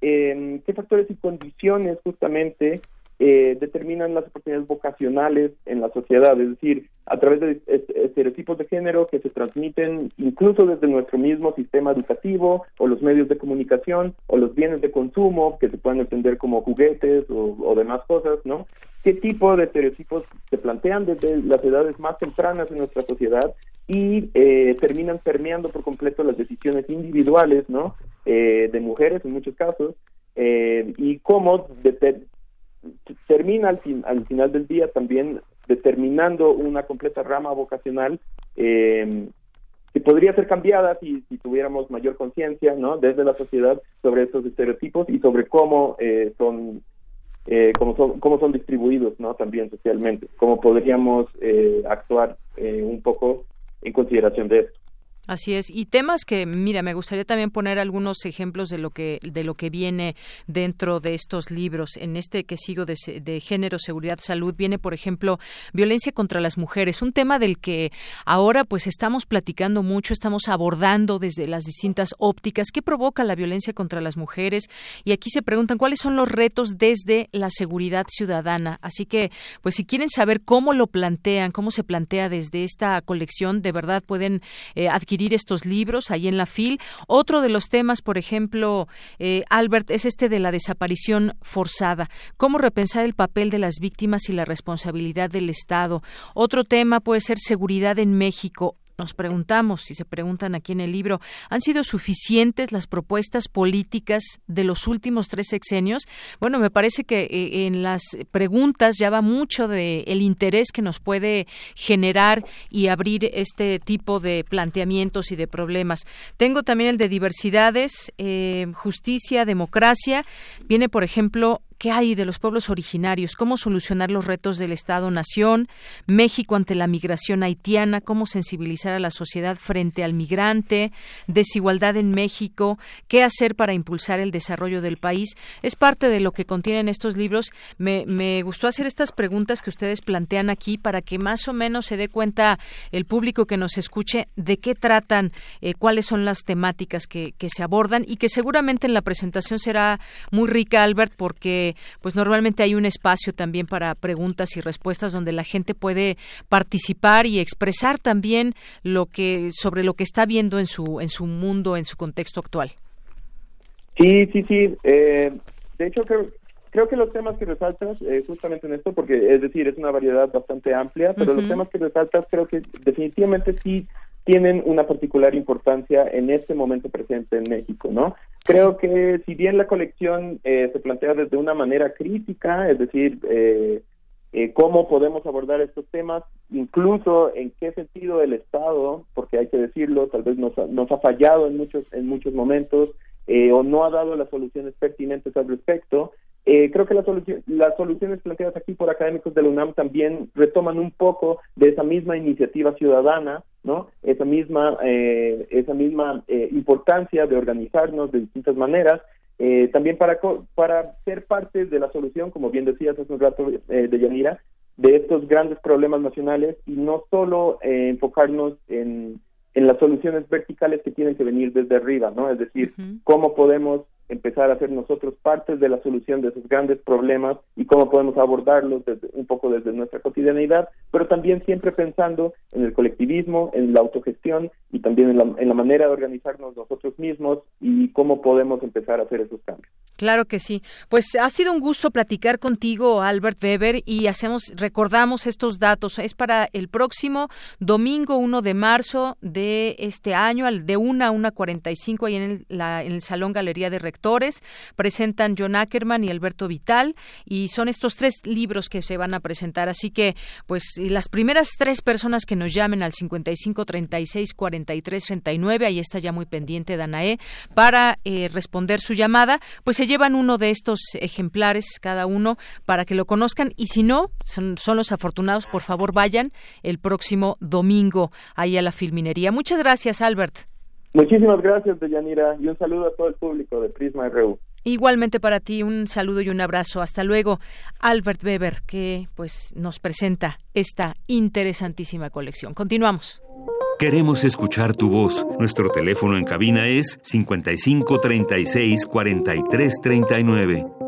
eh, qué factores y condiciones justamente eh, determinan las oportunidades vocacionales en la sociedad, es decir, a través de estereotipos de género que se transmiten incluso desde nuestro mismo sistema educativo o los medios de comunicación o los bienes de consumo que se pueden entender como juguetes o, demás cosas, ¿no? ¿Qué tipo de estereotipos se plantean desde las edades más tempranas en nuestra sociedad y eh, terminan permeando por completo las decisiones individuales, ¿no? Eh, de mujeres en muchos casos y cómo de, termina al, al final del día también determinando una completa rama vocacional eh, que podría ser cambiada si, si tuviéramos mayor conciencia ¿no? desde la sociedad sobre estos estereotipos y sobre cómo eh, son eh, cómo son cómo son distribuidos no también socialmente cómo podríamos eh, actuar eh, un poco en consideración de esto Así es. Y temas que, mira, me gustaría también poner algunos ejemplos de lo que, de lo que viene dentro de estos libros. En este que sigo de, de género, seguridad, salud, viene, por ejemplo, violencia contra las mujeres. Un tema del que ahora pues estamos platicando mucho, estamos abordando desde las distintas ópticas. ¿Qué provoca la violencia contra las mujeres? Y aquí se preguntan cuáles son los retos desde la seguridad ciudadana. Así que, pues si quieren saber cómo lo plantean, cómo se plantea desde esta colección, de verdad pueden eh, adquirir estos libros ahí en la FIL. Otro de los temas, por ejemplo, eh, Albert, es este de la desaparición forzada. ¿Cómo repensar el papel de las víctimas y la responsabilidad del Estado? Otro tema puede ser seguridad en México nos preguntamos, si se preguntan aquí en el libro, ¿han sido suficientes las propuestas políticas de los últimos tres sexenios? Bueno, me parece que eh, en las preguntas ya va mucho de el interés que nos puede generar y abrir este tipo de planteamientos y de problemas. Tengo también el de diversidades, eh, justicia, democracia. Viene, por ejemplo, ¿Qué hay de los pueblos originarios? ¿Cómo solucionar los retos del Estado-Nación? México ante la migración haitiana, cómo sensibilizar a la sociedad frente al migrante, desigualdad en México, qué hacer para impulsar el desarrollo del país. Es parte de lo que contienen estos libros. Me, gustó hacer estas preguntas que ustedes plantean aquí para que más o menos se dé cuenta el público que nos escuche de qué tratan, eh, cuáles son las temáticas que, que se abordan y que seguramente en la presentación será muy rica, Albert, porque pues normalmente hay un espacio también para preguntas y respuestas donde la gente puede participar y expresar también lo que sobre lo que está viendo en su en su mundo, en su contexto actual. Sí, sí, sí. Eh, de hecho, creo, creo que los temas que resaltas, eh, justamente en esto, porque es decir, es una variedad bastante amplia, pero los temas que resaltas creo que definitivamente sí tienen una particular importancia en este momento presente en México, ¿no? Creo que si bien la colección eh, se plantea desde una manera crítica, es decir, eh, eh, cómo podemos abordar estos temas, incluso en qué sentido el Estado, porque hay que decirlo, tal vez nos ha, nos ha fallado en muchos en muchos momentos o no ha dado las soluciones pertinentes al respecto. Eh, creo que las soluciones planteadas aquí por académicos de la UNAM también retoman un poco de esa misma iniciativa ciudadana, ¿no? Esa misma, eh, esa misma eh, importancia de organizarnos de distintas maneras, también para, para ser parte de la solución, como bien decías hace un rato de Yanira, de estos grandes problemas nacionales y no solo enfocarnos en, en las soluciones verticales que tienen que venir desde arriba, ¿no? Es decir, cómo podemos empezar a ser nosotros partes de la solución de esos grandes problemas y cómo podemos abordarlos desde, un poco desde nuestra cotidianidad, pero también siempre pensando en el colectivismo, en la autogestión y también en la, en la manera de organizarnos nosotros mismos y cómo podemos empezar a hacer esos cambios. Claro que sí. Pues ha sido un gusto platicar contigo, Albert Weber, y hacemos, recordamos estos datos. Es para el próximo domingo 1 de marzo de este año, de 1 a 1.45, ahí en el, la, en el Salón Galería de. Presentan John Ackerman y Alberto Vital, y son estos tres libros que se van a presentar. Así que, pues, las primeras tres personas que nos llamen al 55 36 43 39, ahí está ya muy pendiente Danae, para eh, responder su llamada, pues se llevan uno de estos ejemplares cada uno para que lo conozcan y si no, son, los afortunados, por favor vayan el próximo domingo ahí a la Filminería. Muchas gracias, Albert. Muchísimas gracias, Deyanira, y un saludo a todo el público de Prisma RU. Igualmente para ti un saludo y un abrazo. Hasta luego, Albert Weber, que pues nos presenta esta interesantísima colección. Continuamos. Queremos escuchar tu voz. Nuestro teléfono en cabina es 55 36 43 39.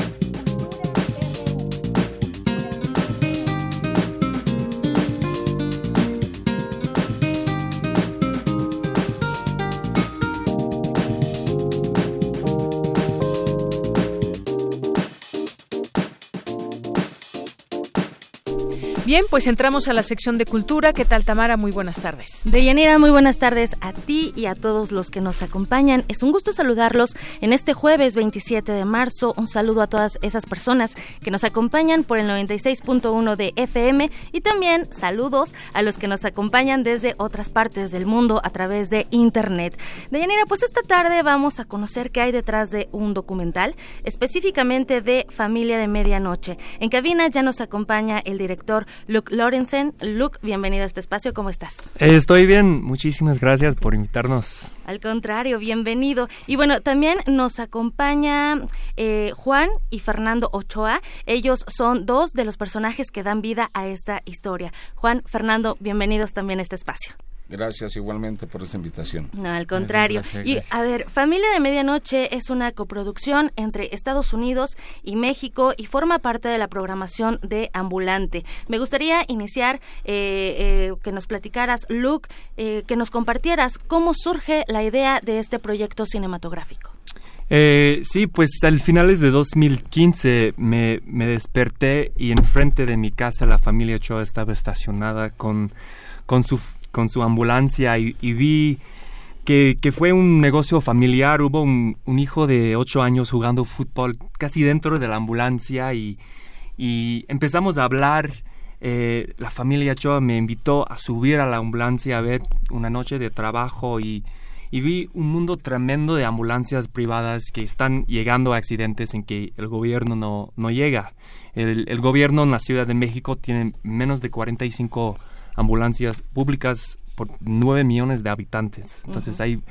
Bien, pues entramos a la sección de cultura. ¿Qué tal, Tamara? Muy buenas tardes. Deyanira, muy buenas tardes a ti y a todos los que nos acompañan. Es un gusto saludarlos en este jueves 27 de marzo. Un saludo a todas esas personas que nos acompañan por el 96.1 de FM y también saludos a los que nos acompañan desde otras partes del mundo a través de Internet. Deyanira, pues esta tarde vamos a conocer qué hay detrás de un documental, específicamente de Familia de Medianoche. En cabina ya nos acompaña el director Luke Lorenzen. Luke, bienvenido a este espacio, ¿cómo estás? Estoy bien, muchísimas gracias por invitarnos. Al contrario, bienvenido. Y bueno, también nos acompaña eh, Juan y Fernando Ochoa. Ellos son dos de los personajes que dan vida a esta historia. Juan, Fernando, bienvenidos también a este espacio. Gracias igualmente por esta invitación. No, al contrario. y a ver, Familia de Medianoche es una coproducción entre Estados Unidos y México y forma parte de la programación de Ambulante. Me gustaría iniciar eh, eh, que nos platicaras, Luke, eh, que nos compartieras cómo surge la idea de este proyecto cinematográfico. sí, pues al finales de 2015 me, me desperté y enfrente de mi casa la familia Ochoa estaba estacionada con, con su con su ambulancia y, vi que, fue un negocio familiar. Hubo un, hijo de ocho años jugando fútbol casi dentro de la ambulancia y, empezamos a hablar. Eh, la familia Choa me invitó a subir a la ambulancia a ver una noche de trabajo y, vi un mundo tremendo de ambulancias privadas que están llegando a accidentes en que el gobierno no, no llega. El, el gobierno en la Ciudad de México tiene menos de 45 ambulancias públicas por 9 millones de habitantes. Entonces hay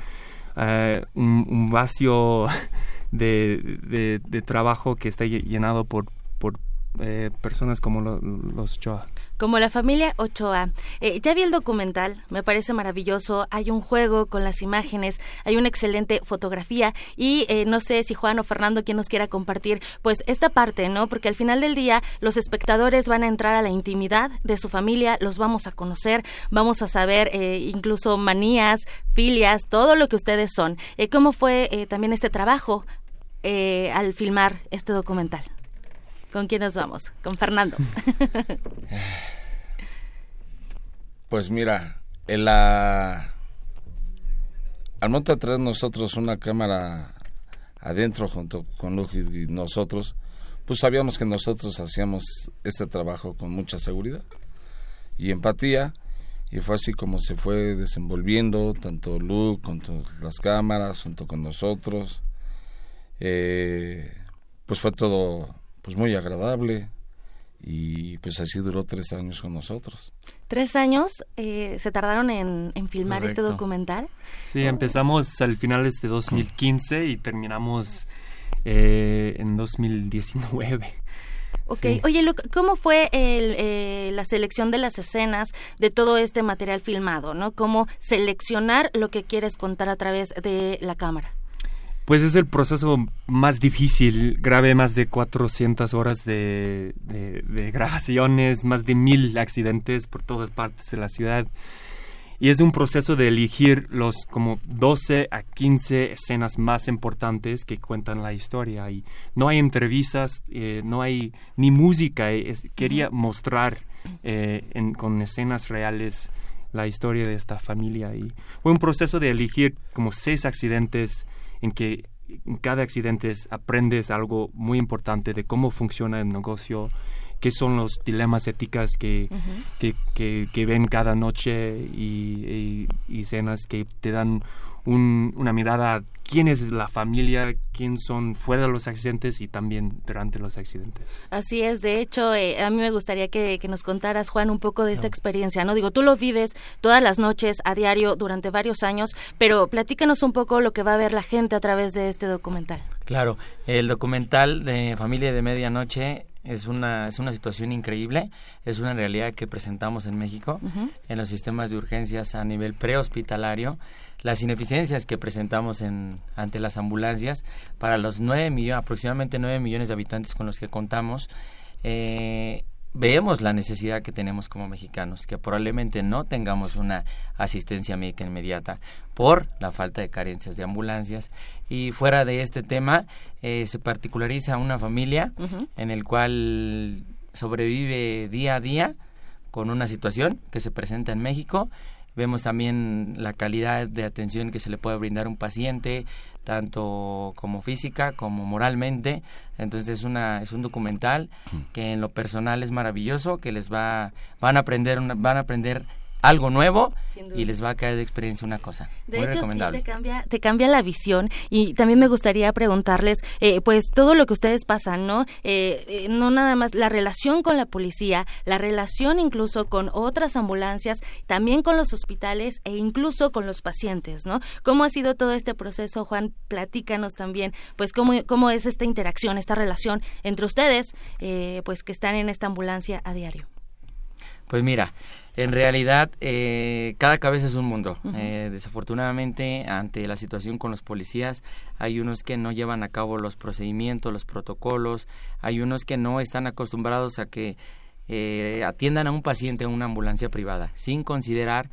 eh, un, vacío de, de, trabajo que está llenado por, por eh, personas como los Ochoa. Como la familia Ochoa. Eh, ya vi el documental, me parece maravilloso. Hay un juego con las imágenes, hay una excelente fotografía y eh, no sé si Juan o Fernando quien nos quiera compartir pues esta parte, ¿no? Porque al final del día los espectadores van a entrar a la intimidad de su familia, los vamos a conocer, vamos a saber incluso manías, filias, todo lo que ustedes son. ¿Cómo fue también este trabajo al filmar este documental? ¿Con quién nos vamos? Con Fernando. pues mira, en la... al montar traer nosotros una cámara adentro junto con Lugis y nosotros, pues sabíamos que nosotros hacíamos este trabajo con mucha seguridad y empatía y fue así como se fue desenvolviendo tanto Luke con las cámaras junto con nosotros eh, pues fue todo pues muy agradable y pues así duró tres años con nosotros. ¿Tres años eh, se tardaron en, filmar este documental? Sí, empezamos al finales de 2015 y terminamos eh, en 2019. Ok, oye, ¿cómo fue eh, la selección de las escenas de todo este material filmado? ¿no? ¿Cómo seleccionar lo que quieres contar a través de la cámara? Pues es el proceso más difícil. Grabé más de 400 horas de, grabaciones, más de mil accidentes por todas partes de la ciudad. Y es un proceso de elegir los como 12 a 15 escenas más importantes que cuentan la historia. Y no hay entrevistas, eh, no hay ni música. quería mostrar eh, con escenas reales la historia de esta familia. Y fue un proceso de elegir como seis accidentes en que en cada accidente aprendes algo muy importante de cómo funciona el negocio, qué son los dilemas éticos que, que, ven cada noche y, y, escenas que te dan una mirada quién es la familia, quién son fuera de los accidentes y también durante los accidentes. Así es, de hecho, eh, a mí me gustaría que, nos contaras, Juan, un poco de esta experiencia, ¿no? Digo, tú lo vives todas las noches, a diario, durante varios años, pero platícanos un poco lo que va a ver la gente a través de este documental. Claro, el documental de Familia de Medianoche es una, es una situación increíble, es una realidad que presentamos en México, en los sistemas de urgencias a nivel prehospitalario las ineficiencias que presentamos en, ante las ambulancias para los nueve millones, aproximadamente 9 millones de habitantes con los que contamos, eh, vemos la necesidad que tenemos como mexicanos, que probablemente no tengamos una asistencia médica inmediata por la falta de carencias de ambulancias. Y fuera de este tema, eh, se particulariza una familia en el cual sobrevive día a día con una situación que se presenta en México Vemos también la calidad de atención que se le puede brindar a un paciente, tanto como física como moralmente. Entonces es una es un documental que en lo personal es maravilloso, que les va van a aprender van a aprender algo nuevo y les va a caer de experiencia una cosa. De hecho, sí, te cambia, te cambia la visión y también me gustaría preguntarles, eh, pues todo lo que ustedes pasan, ¿no? Eh, eh, no nada más la relación con la policía, la relación incluso con otras ambulancias, también con los hospitales e incluso con los pacientes, ¿no? ¿Cómo ha sido todo este proceso, Juan? Platícanos también, pues cómo, cómo es esta interacción, esta relación entre ustedes, pues que están en esta ambulancia a diario. Pues mira, en realidad eh, cada cabeza es un mundo. eh, desafortunadamente, ante la situación con los policías, hay unos que no llevan a cabo los procedimientos, los protocolos, hay unos que no están acostumbrados a que eh, atiendan a un paciente en una ambulancia privada, sin considerar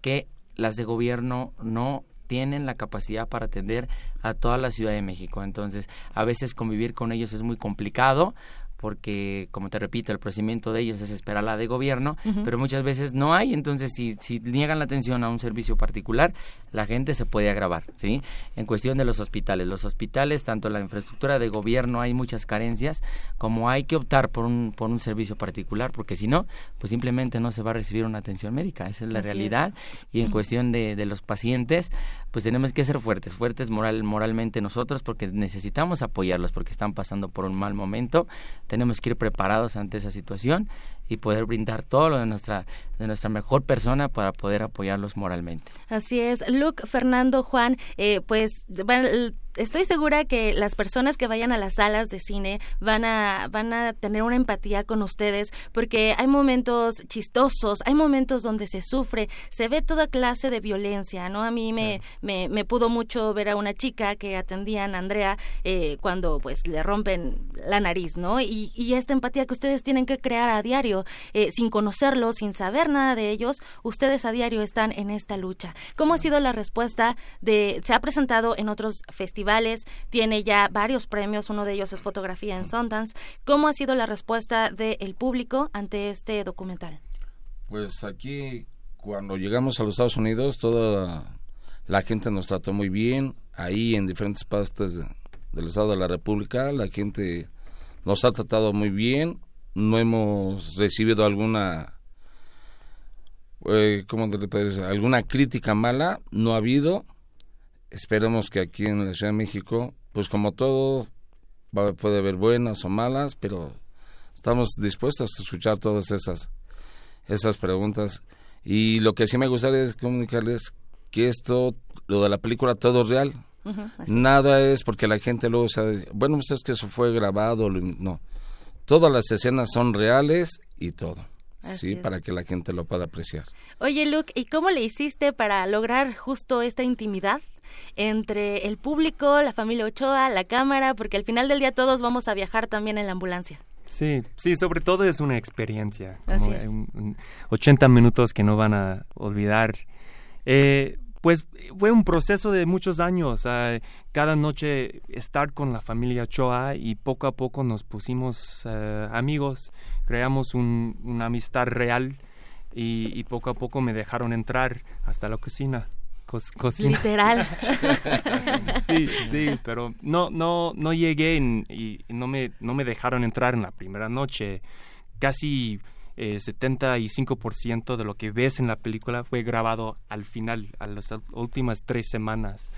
que las de gobierno no tienen la capacidad para atender a toda la Ciudad de México. Entonces, a veces convivir con ellos es muy complicado porque, como te repito, el procedimiento de ellos es esperar la de gobierno, pero muchas veces no hay, entonces si, si niegan la atención a un servicio particular, la gente se puede agravar, ¿sí? En cuestión de los hospitales, los hospitales, tanto la infraestructura de gobierno hay muchas carencias, como hay que optar por un, por un servicio particular, porque si no, pues simplemente no se va a recibir una atención médica, esa es la realidad, y en cuestión de, de los pacientes, pues tenemos que ser fuertes, fuertes moral, moralmente nosotros, porque necesitamos apoyarlos, porque están pasando por un mal momento, tenemos que ir preparados ante esa situación y poder brindar todo lo de nuestra de nuestra mejor persona para poder apoyarlos moralmente. Así es, Luke, Fernando, Juan, eh, pues estoy segura que las personas que vayan a las salas de cine van a van a tener una empatía con ustedes porque hay momentos chistosos, hay momentos donde se sufre, se ve toda clase de violencia, ¿no? A mí me, me, me pudo mucho ver a una chica que atendían a Andrea eh, cuando pues le rompen la nariz, ¿no? Y, y, esta empatía que ustedes tienen que crear a diario, eh, sin conocerlo, sin saber nada de ellos, ustedes a diario están en esta lucha. ¿Cómo ha sido la respuesta de, se ha presentado en otros festivales, tiene ya varios premios, uno de ellos es fotografía en Sundance. ¿Cómo ha sido la respuesta del público ante este documental? Pues aquí, cuando llegamos a los Estados Unidos, toda la gente nos trató muy bien. Ahí en diferentes partes del Estado de la República, la gente nos ha tratado muy bien. No hemos recibido alguna eh, ¿cómo te alguna crítica mala no ha habido esperemos que aquí en la Ciudad de México pues como todo puede haber buenas o malas pero estamos dispuestos a escuchar todas esas esas preguntas. Y lo que sí me gustaría es comunicarles que esto lo de la película todo es real nada es porque la gente luego sabe bueno pues es que eso fue grabado no. Todas las escenas son reales y todo sí, para que la gente lo pueda apreciar. Oye, Luke, ¿y cómo le hiciste para lograr justo esta intimidad? entre el público, la familia Ochoa, la cámara, porque al final del día todos vamos a viajar también en la ambulancia. Sí, sí, sobre todo es una experiencia, como 80 minutos que no van a olvidar. Eh, pues fue un proceso de muchos años. cada noche estar con la familia Choa y poco a poco nos pusimos eh, amigos, creamos una amistad real y, poco a poco me dejaron entrar hasta la cocina. Literal. sí, sí, pero no, no, no llegué y no me, no me dejaron entrar en la primera noche. Casi eh, 75% de lo que ves en la película fue grabado al final, a las últimas tres semanas,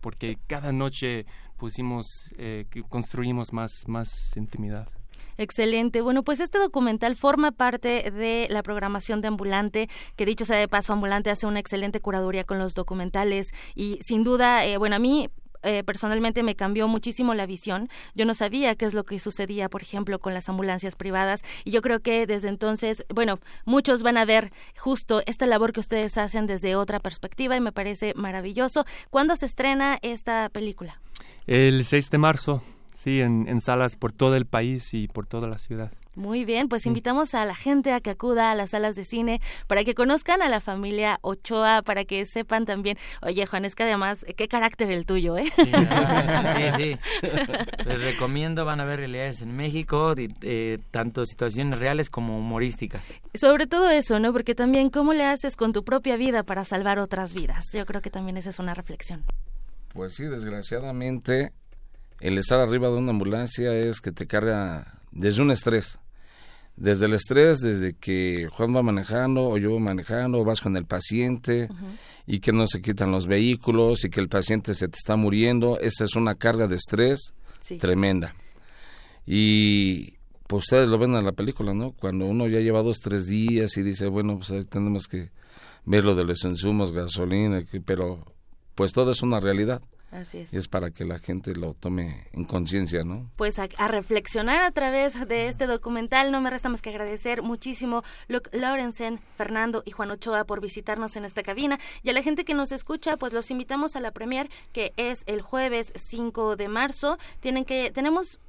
porque cada noche pusimos, eh, construimos más, más intimidad. Excelente. Bueno, pues este documental forma parte de la programación de Ambulante, que dicho sea de paso, Ambulante hace una excelente curaduría con los documentales y sin duda, eh, bueno, a mí eh, personalmente me cambió muchísimo la visión. Yo no sabía qué es lo que sucedía, por ejemplo, con las ambulancias privadas y yo creo que desde entonces, bueno, muchos van a ver justo esta labor que ustedes hacen desde otra perspectiva y me parece maravilloso. ¿Cuándo se estrena esta película? El 6 de marzo, sí, en salas por todo el país y por toda la ciudad. Muy bien, pues invitamos a la gente a que acuda a las salas de cine para que conozcan a la familia Ochoa, para que sepan también, oye Juan, es que además, qué carácter el tuyo, ¿eh? Sí, sí, Les recomiendo, van a ver realidades en México, eh, tanto situaciones reales como humorísticas. Sobre todo eso, ¿no? Porque también cómo le haces con tu propia vida para salvar otras vidas. Yo creo que también esa es una reflexión. Pues sí, desgraciadamente, el estar arriba de una ambulancia es que te carga desde un estrés desde el estrés, desde que Juan va manejando o yo voy manejando, o vas con el paciente y que no se quitan los vehículos y que el paciente se te está muriendo, esa es una carga de estrés tremenda. Y pues ustedes lo ven en la película, ¿no? Cuando uno ya lleva dos, tres días y dice, bueno, pues tenemos que ver lo de los insumos, gasolina, pero pues todo es una realidad. Así es. Y es para que la gente lo tome en conciencia, ¿no? Pues a, reflexionar a través de este documental. No me resta más que agradecer muchísimo Luke Lorenzen, Fernando y Juan Ochoa por visitarnos en esta cabina. Y a la gente que nos escucha, pues los invitamos a la premier que es el jueves 5 de marzo. Tienen que, tenemos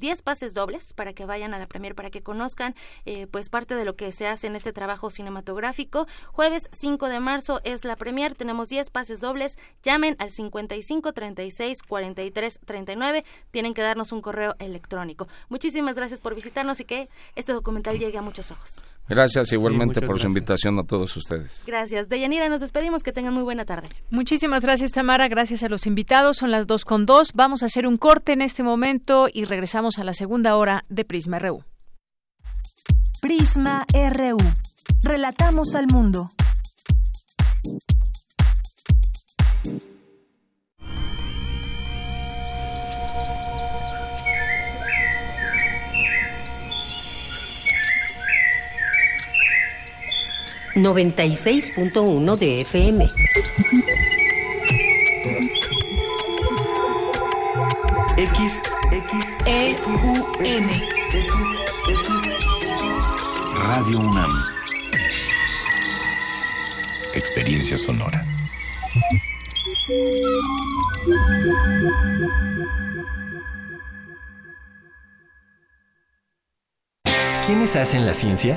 10 pases dobles para que vayan a la premier, para que conozcan eh, pues parte de lo que se hace en este trabajo cinematográfico. Jueves 5 de marzo es la premier, tenemos 10 pases dobles, llamen al 55 36 43 39, tienen que darnos un correo electrónico. Muchísimas gracias por visitarnos y que este documental llegue a muchos ojos. Gracias igualmente por su invitación a todos ustedes. Gracias. Deyanira, nos despedimos. Que tengan muy buena tarde. Muchísimas gracias, Tamara. Gracias a los invitados. Son las dos con dos. Vamos a hacer un corte en este momento y regresamos a la segunda hora de Prisma RU. Prisma RU. Relatamos al mundo. 96.1 de FM. X, X, E, U, N. Radio UNAM. Experiencia sonora. ¿Quiénes hacen la ciencia?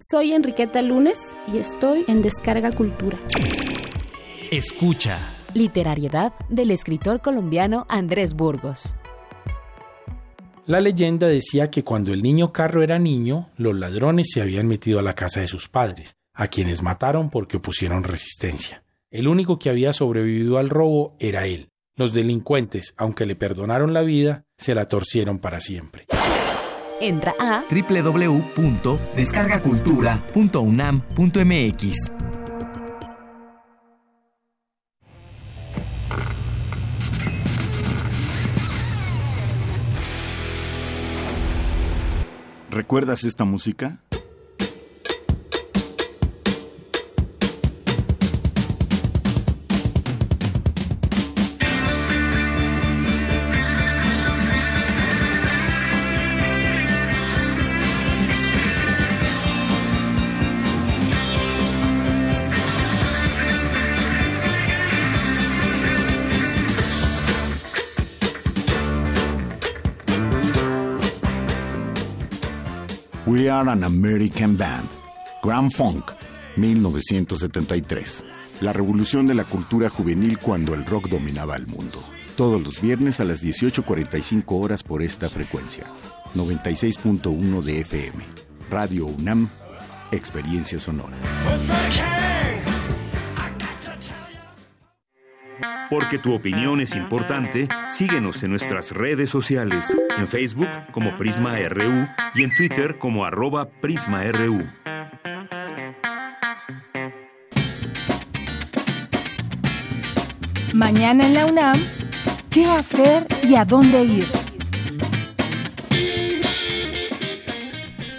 Soy Enriqueta Lunes y estoy en Descarga Cultura. Escucha. Literariedad del escritor colombiano Andrés Burgos. La leyenda decía que cuando el niño Carro era niño, los ladrones se habían metido a la casa de sus padres, a quienes mataron porque opusieron resistencia. El único que había sobrevivido al robo era él. Los delincuentes, aunque le perdonaron la vida, se la torcieron para siempre. Entra a www.descargacultura.unam.mx. ¿Recuerdas esta música? An American Band. Grand Funk, 1973. La revolución de la cultura juvenil cuando el rock dominaba el mundo. Todos los viernes a las 18.45 horas por esta frecuencia. 96.1 de FM. Radio UNAM, Experiencia Sonora. Porque tu opinión es importante, síguenos en nuestras redes sociales, en Facebook como Prisma RU y en Twitter como arroba PrismaRU. Mañana en la UNAM, ¿qué hacer y a dónde ir?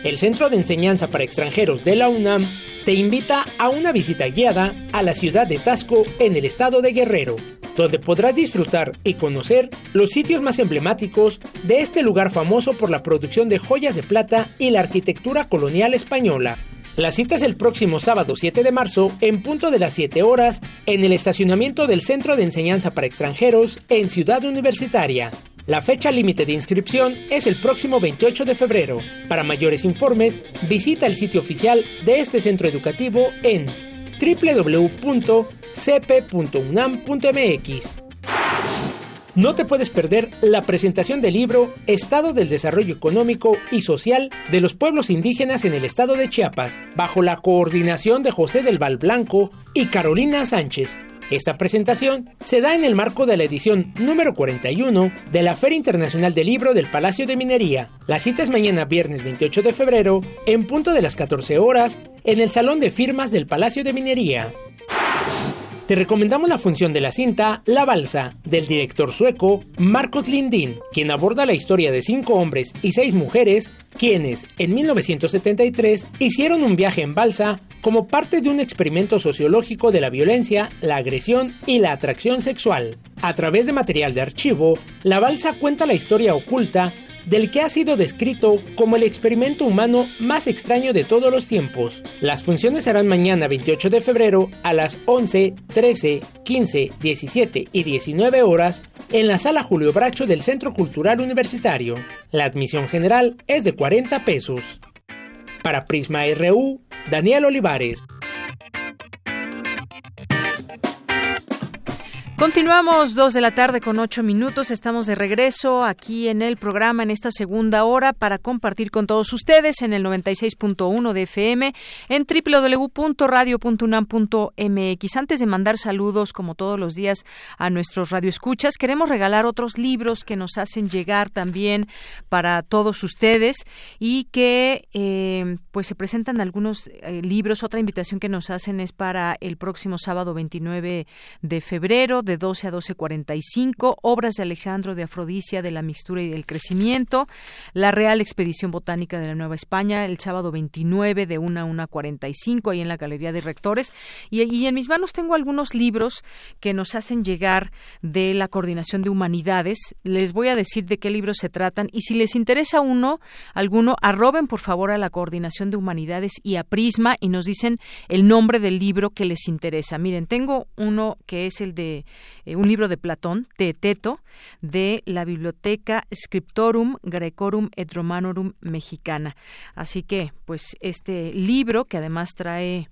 El Centro de Enseñanza para Extranjeros de la UNAM te invita a una visita guiada a la ciudad de Tasco en el estado de Guerrero, donde podrás disfrutar y conocer los sitios más emblemáticos de este lugar famoso por la producción de joyas de plata y la arquitectura colonial española. La cita es el próximo sábado 7 de marzo en punto de las 7 horas en el estacionamiento del Centro de Enseñanza para Extranjeros en Ciudad Universitaria. La fecha límite de inscripción es el próximo 28 de febrero. Para mayores informes, visita el sitio oficial de este centro educativo en www.cp.unam.mx. No te puedes perder la presentación del libro Estado del Desarrollo Económico y Social de los Pueblos Indígenas en el Estado de Chiapas, bajo la coordinación de José del Val Blanco y Carolina Sánchez. Esta presentación se da en el marco de la edición número 41 de la Feria Internacional del Libro del Palacio de Minería. La cita es mañana viernes 28 de febrero, en punto de las 14 horas, en el Salón de Firmas del Palacio de Minería. Te recomendamos la función de la cinta La Balsa, del director sueco Marcos Lindin, quien aborda la historia de cinco hombres y seis mujeres, quienes, en 1973, hicieron un viaje en balsa como parte de un experimento sociológico de la violencia, la agresión y la atracción sexual. A través de material de archivo, La Balsa cuenta la historia oculta del que ha sido descrito como el experimento humano más extraño de todos los tiempos. Las funciones serán mañana 28 de febrero a las 11, 13, 15, 17 y 19 horas en la sala Julio Bracho del Centro Cultural Universitario. La admisión general es de 40 pesos. Para Prisma RU, Daniel Olivares. Continuamos dos de la tarde con ocho minutos. Estamos de regreso aquí en el programa en esta segunda hora para compartir con todos ustedes en el 96.1 de FM en www.radio.unam.mx. Antes de mandar saludos como todos los días a nuestros radioescuchas, queremos regalar otros libros que nos hacen llegar también para todos ustedes y que eh, pues se presentan algunos eh, libros. Otra invitación que nos hacen es para el próximo sábado 29 de febrero de 12 a 12.45, obras de Alejandro de Afrodisia de la mixtura y del crecimiento, la Real Expedición Botánica de la Nueva España, el sábado 29 de 1 a 1.45, ahí en la Galería de Rectores. Y, y en mis manos tengo algunos libros que nos hacen llegar de la Coordinación de Humanidades. Les voy a decir de qué libros se tratan y si les interesa uno, alguno, arroben por favor a la Coordinación de Humanidades y a Prisma y nos dicen el nombre del libro que les interesa. Miren, tengo uno que es el de eh, un libro de Platón, Teeteto, de la Biblioteca Scriptorum Grecorum et Romanorum Mexicana. Así que, pues, este libro, que además trae,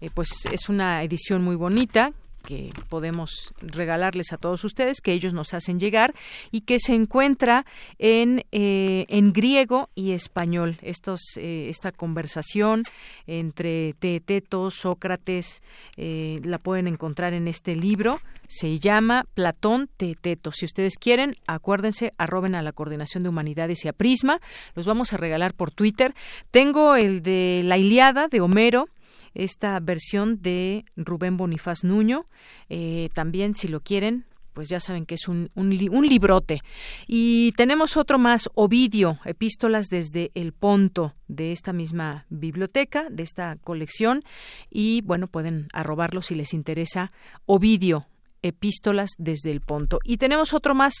eh, pues, es una edición muy bonita, que podemos regalarles a todos ustedes, que ellos nos hacen llegar y que se encuentra en, eh, en griego y español. Estos, eh, esta conversación entre Teeteto, Sócrates, eh, la pueden encontrar en este libro. Se llama Platón Teeteto. Si ustedes quieren, acuérdense, arroben a la Coordinación de Humanidades y a Prisma. Los vamos a regalar por Twitter. Tengo el de La Iliada de Homero esta versión de Rubén Bonifaz Nuño. Eh, también, si lo quieren, pues ya saben que es un, un, librote. Y tenemos otro más, Ovidio, Epístolas desde el Ponto, de esta misma biblioteca, de esta colección. Y bueno, pueden arrobarlo si les interesa. Ovidio, Epístolas desde el Ponto. Y tenemos otro más,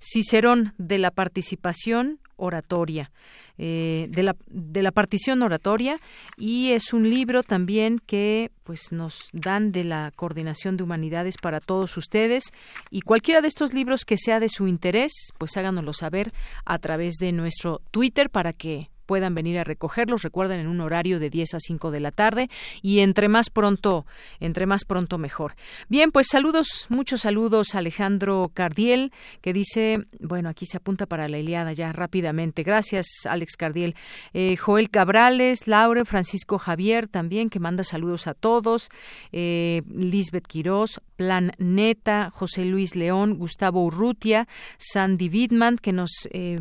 Cicerón de la participación oratoria. Eh, de, la, de la partición oratoria y es un libro también que pues nos dan de la coordinación de humanidades para todos ustedes y cualquiera de estos libros que sea de su interés pues háganoslo saber a través de nuestro Twitter para que puedan venir a recogerlos. Recuerden en un horario de 10 a 5 de la tarde y entre más pronto, entre más pronto mejor. Bien, pues saludos, muchos saludos Alejandro Cardiel que dice, bueno, aquí se apunta para la Iliada ya rápidamente. Gracias, Alex Cardiel. Eh, Joel Cabrales, Laure, Francisco Javier también que manda saludos a todos. Eh, Lisbeth Quirós, Plan Neta, José Luis León, Gustavo Urrutia, Sandy Vidman que nos eh,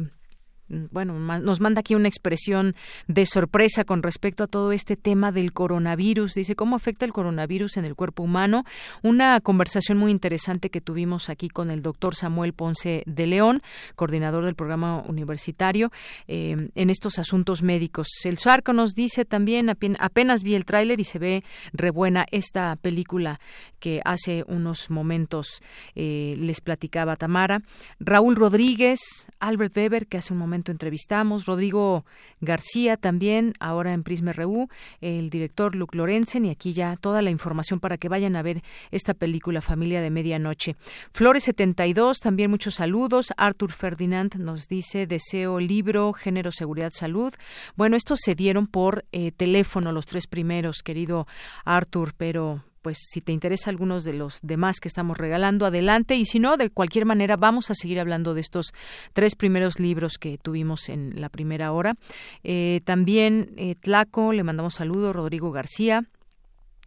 bueno, nos manda aquí una expresión de sorpresa con respecto a todo este tema del coronavirus. Dice, ¿cómo afecta el coronavirus en el cuerpo humano? Una conversación muy interesante que tuvimos aquí con el doctor Samuel Ponce de León, coordinador del programa universitario, eh, en estos asuntos médicos. El Sarco nos dice también, apenas vi el tráiler y se ve rebuena esta película que hace unos momentos eh, les platicaba Tamara. Raúl Rodríguez, Albert Weber, que hace un momento entrevistamos, Rodrigo García también, ahora en Prisma RU, el director Luc Lorenzen y aquí ya toda la información para que vayan a ver esta película Familia de Medianoche. Flores 72, también muchos saludos. Arthur Ferdinand nos dice deseo libro, género, seguridad, salud. Bueno, estos se dieron por eh, teléfono los tres primeros, querido Arthur, pero pues si te interesa algunos de los demás que estamos regalando, adelante. Y si no, de cualquier manera, vamos a seguir hablando de estos tres primeros libros que tuvimos en la primera hora. Eh, también eh, Tlaco, le mandamos saludos, Rodrigo García.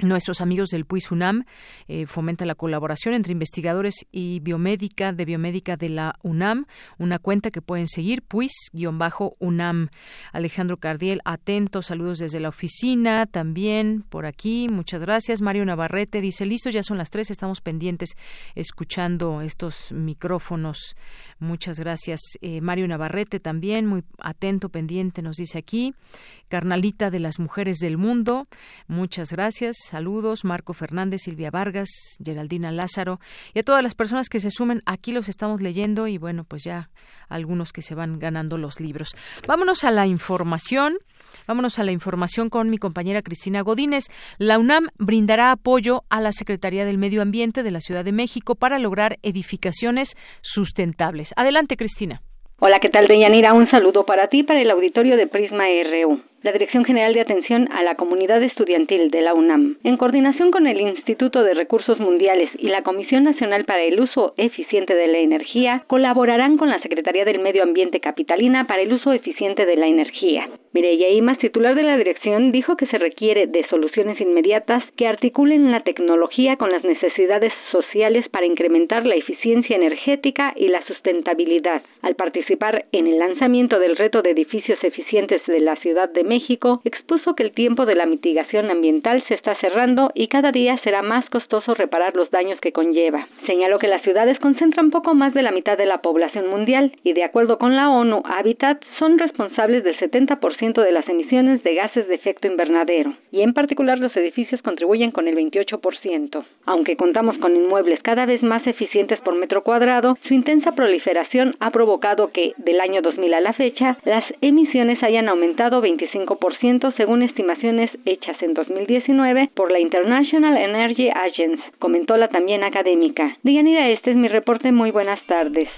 Nuestros amigos del PUIS UNAM eh, fomenta la colaboración entre investigadores y biomédica de biomédica de la UNAM, una cuenta que pueden seguir, PUIS-UNAM. Alejandro Cardiel, atento, saludos desde la oficina, también por aquí, muchas gracias. Mario Navarrete dice, listo, ya son las tres, estamos pendientes escuchando estos micrófonos. Muchas gracias. Eh, Mario Navarrete también, muy atento, pendiente, nos dice aquí. Carnalita de las Mujeres del Mundo, muchas gracias. Saludos, Marco Fernández, Silvia Vargas, Geraldina Lázaro y a todas las personas que se sumen. Aquí los estamos leyendo y bueno, pues ya algunos que se van ganando los libros. Vámonos a la información. Vámonos a la información con mi compañera Cristina Godínez. La UNAM brindará apoyo a la Secretaría del Medio Ambiente de la Ciudad de México para lograr edificaciones sustentables. Adelante, Cristina. Hola, ¿qué tal, Deyanira? Un saludo para ti, para el auditorio de Prisma RU la Dirección General de Atención a la Comunidad Estudiantil de la UNAM, en coordinación con el Instituto de Recursos Mundiales y la Comisión Nacional para el Uso Eficiente de la Energía, colaborarán con la Secretaría del Medio Ambiente Capitalina para el uso eficiente de la energía. Mireya Imas, titular de la dirección, dijo que se requiere de soluciones inmediatas que articulen la tecnología con las necesidades sociales para incrementar la eficiencia energética y la sustentabilidad. Al participar en el lanzamiento del reto de edificios eficientes de la Ciudad de México expuso que el tiempo de la mitigación ambiental se está cerrando y cada día será más costoso reparar los daños que conlleva. Señaló que las ciudades concentran poco más de la mitad de la población mundial y, de acuerdo con la ONU Habitat, son responsables del 70% de las emisiones de gases de efecto invernadero y, en particular, los edificios contribuyen con el 28%. Aunque contamos con inmuebles cada vez más eficientes por metro cuadrado, su intensa proliferación ha provocado que, del año 2000 a la fecha, las emisiones hayan aumentado 25 según estimaciones hechas en 2019 por la International Energy Agency, comentó la también académica. Dianira, este es mi reporte. Muy buenas tardes.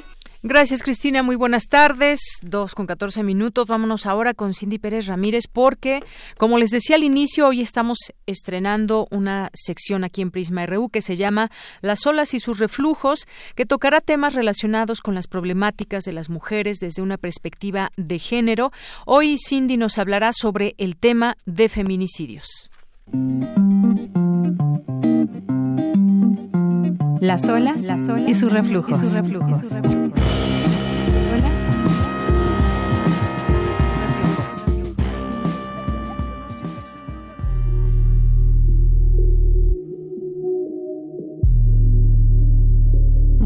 Gracias, Cristina. Muy buenas tardes. Dos con catorce minutos. Vámonos ahora con Cindy Pérez Ramírez porque, como les decía al inicio, hoy estamos estrenando una sección aquí en Prisma RU que se llama Las olas y sus reflujos, que tocará temas relacionados con las problemáticas de las mujeres desde una perspectiva de género. Hoy Cindy nos hablará sobre el tema de feminicidios. Las olas, y sus reflujos. Y sus reflujos.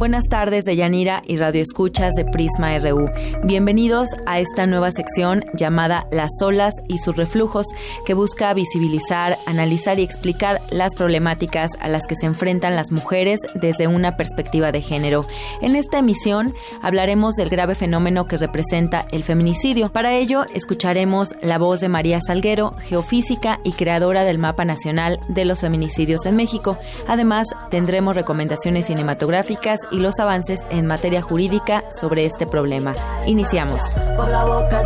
Buenas tardes de Yanira y Radio Escuchas de Prisma RU. Bienvenidos a esta nueva sección llamada Las olas y sus reflujos, que busca visibilizar, analizar y explicar las problemáticas a las que se enfrentan las mujeres desde una perspectiva de género. En esta emisión hablaremos del grave fenómeno que representa el feminicidio. Para ello, escucharemos la voz de María Salguero, geofísica y creadora del Mapa Nacional de los Feminicidios en México. Además, tendremos recomendaciones cinematográficas y los avances en materia jurídica sobre este problema. Iniciamos. La boca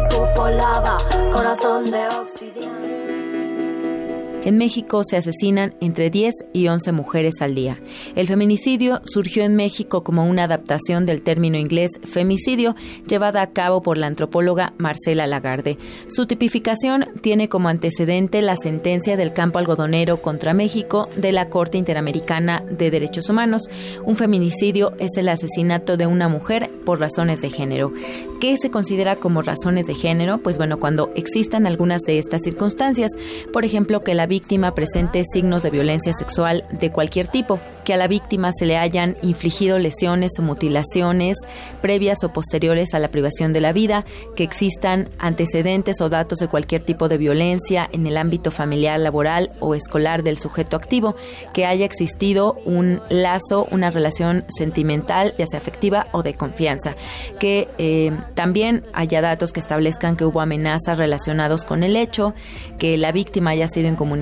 en México se asesinan entre 10 y 11 mujeres al día. El feminicidio surgió en México como una adaptación del término inglés femicidio llevada a cabo por la antropóloga Marcela Lagarde. Su tipificación tiene como antecedente la sentencia del campo algodonero contra México de la Corte Interamericana de Derechos Humanos. Un feminicidio es el asesinato de una mujer por razones de género. ¿Qué se considera como razones de género? Pues bueno, cuando existan algunas de estas circunstancias, por ejemplo, que la víctima presente signos de violencia sexual de cualquier tipo, que a la víctima se le hayan infligido lesiones o mutilaciones previas o posteriores a la privación de la vida, que existan antecedentes o datos de cualquier tipo de violencia en el ámbito familiar, laboral o escolar del sujeto activo, que haya existido un lazo, una relación sentimental, ya sea afectiva o de confianza, que eh, también haya datos que establezcan que hubo amenazas relacionados con el hecho, que la víctima haya sido incomunicada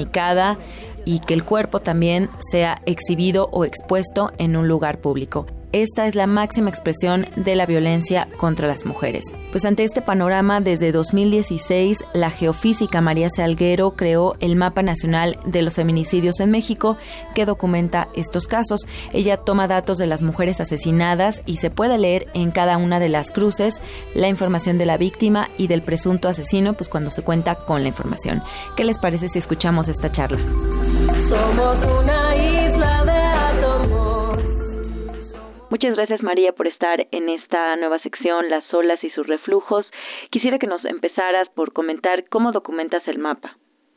y que el cuerpo también sea exhibido o expuesto en un lugar público. Esta es la máxima expresión de la violencia contra las mujeres. Pues ante este panorama, desde 2016, la geofísica María Salguero creó el Mapa Nacional de los Feminicidios en México, que documenta estos casos. Ella toma datos de las mujeres asesinadas y se puede leer en cada una de las cruces la información de la víctima y del presunto asesino, pues cuando se cuenta con la información. ¿Qué les parece si escuchamos esta charla? Somos una Muchas gracias María por estar en esta nueva sección, las olas y sus reflujos. Quisiera que nos empezaras por comentar cómo documentas el mapa.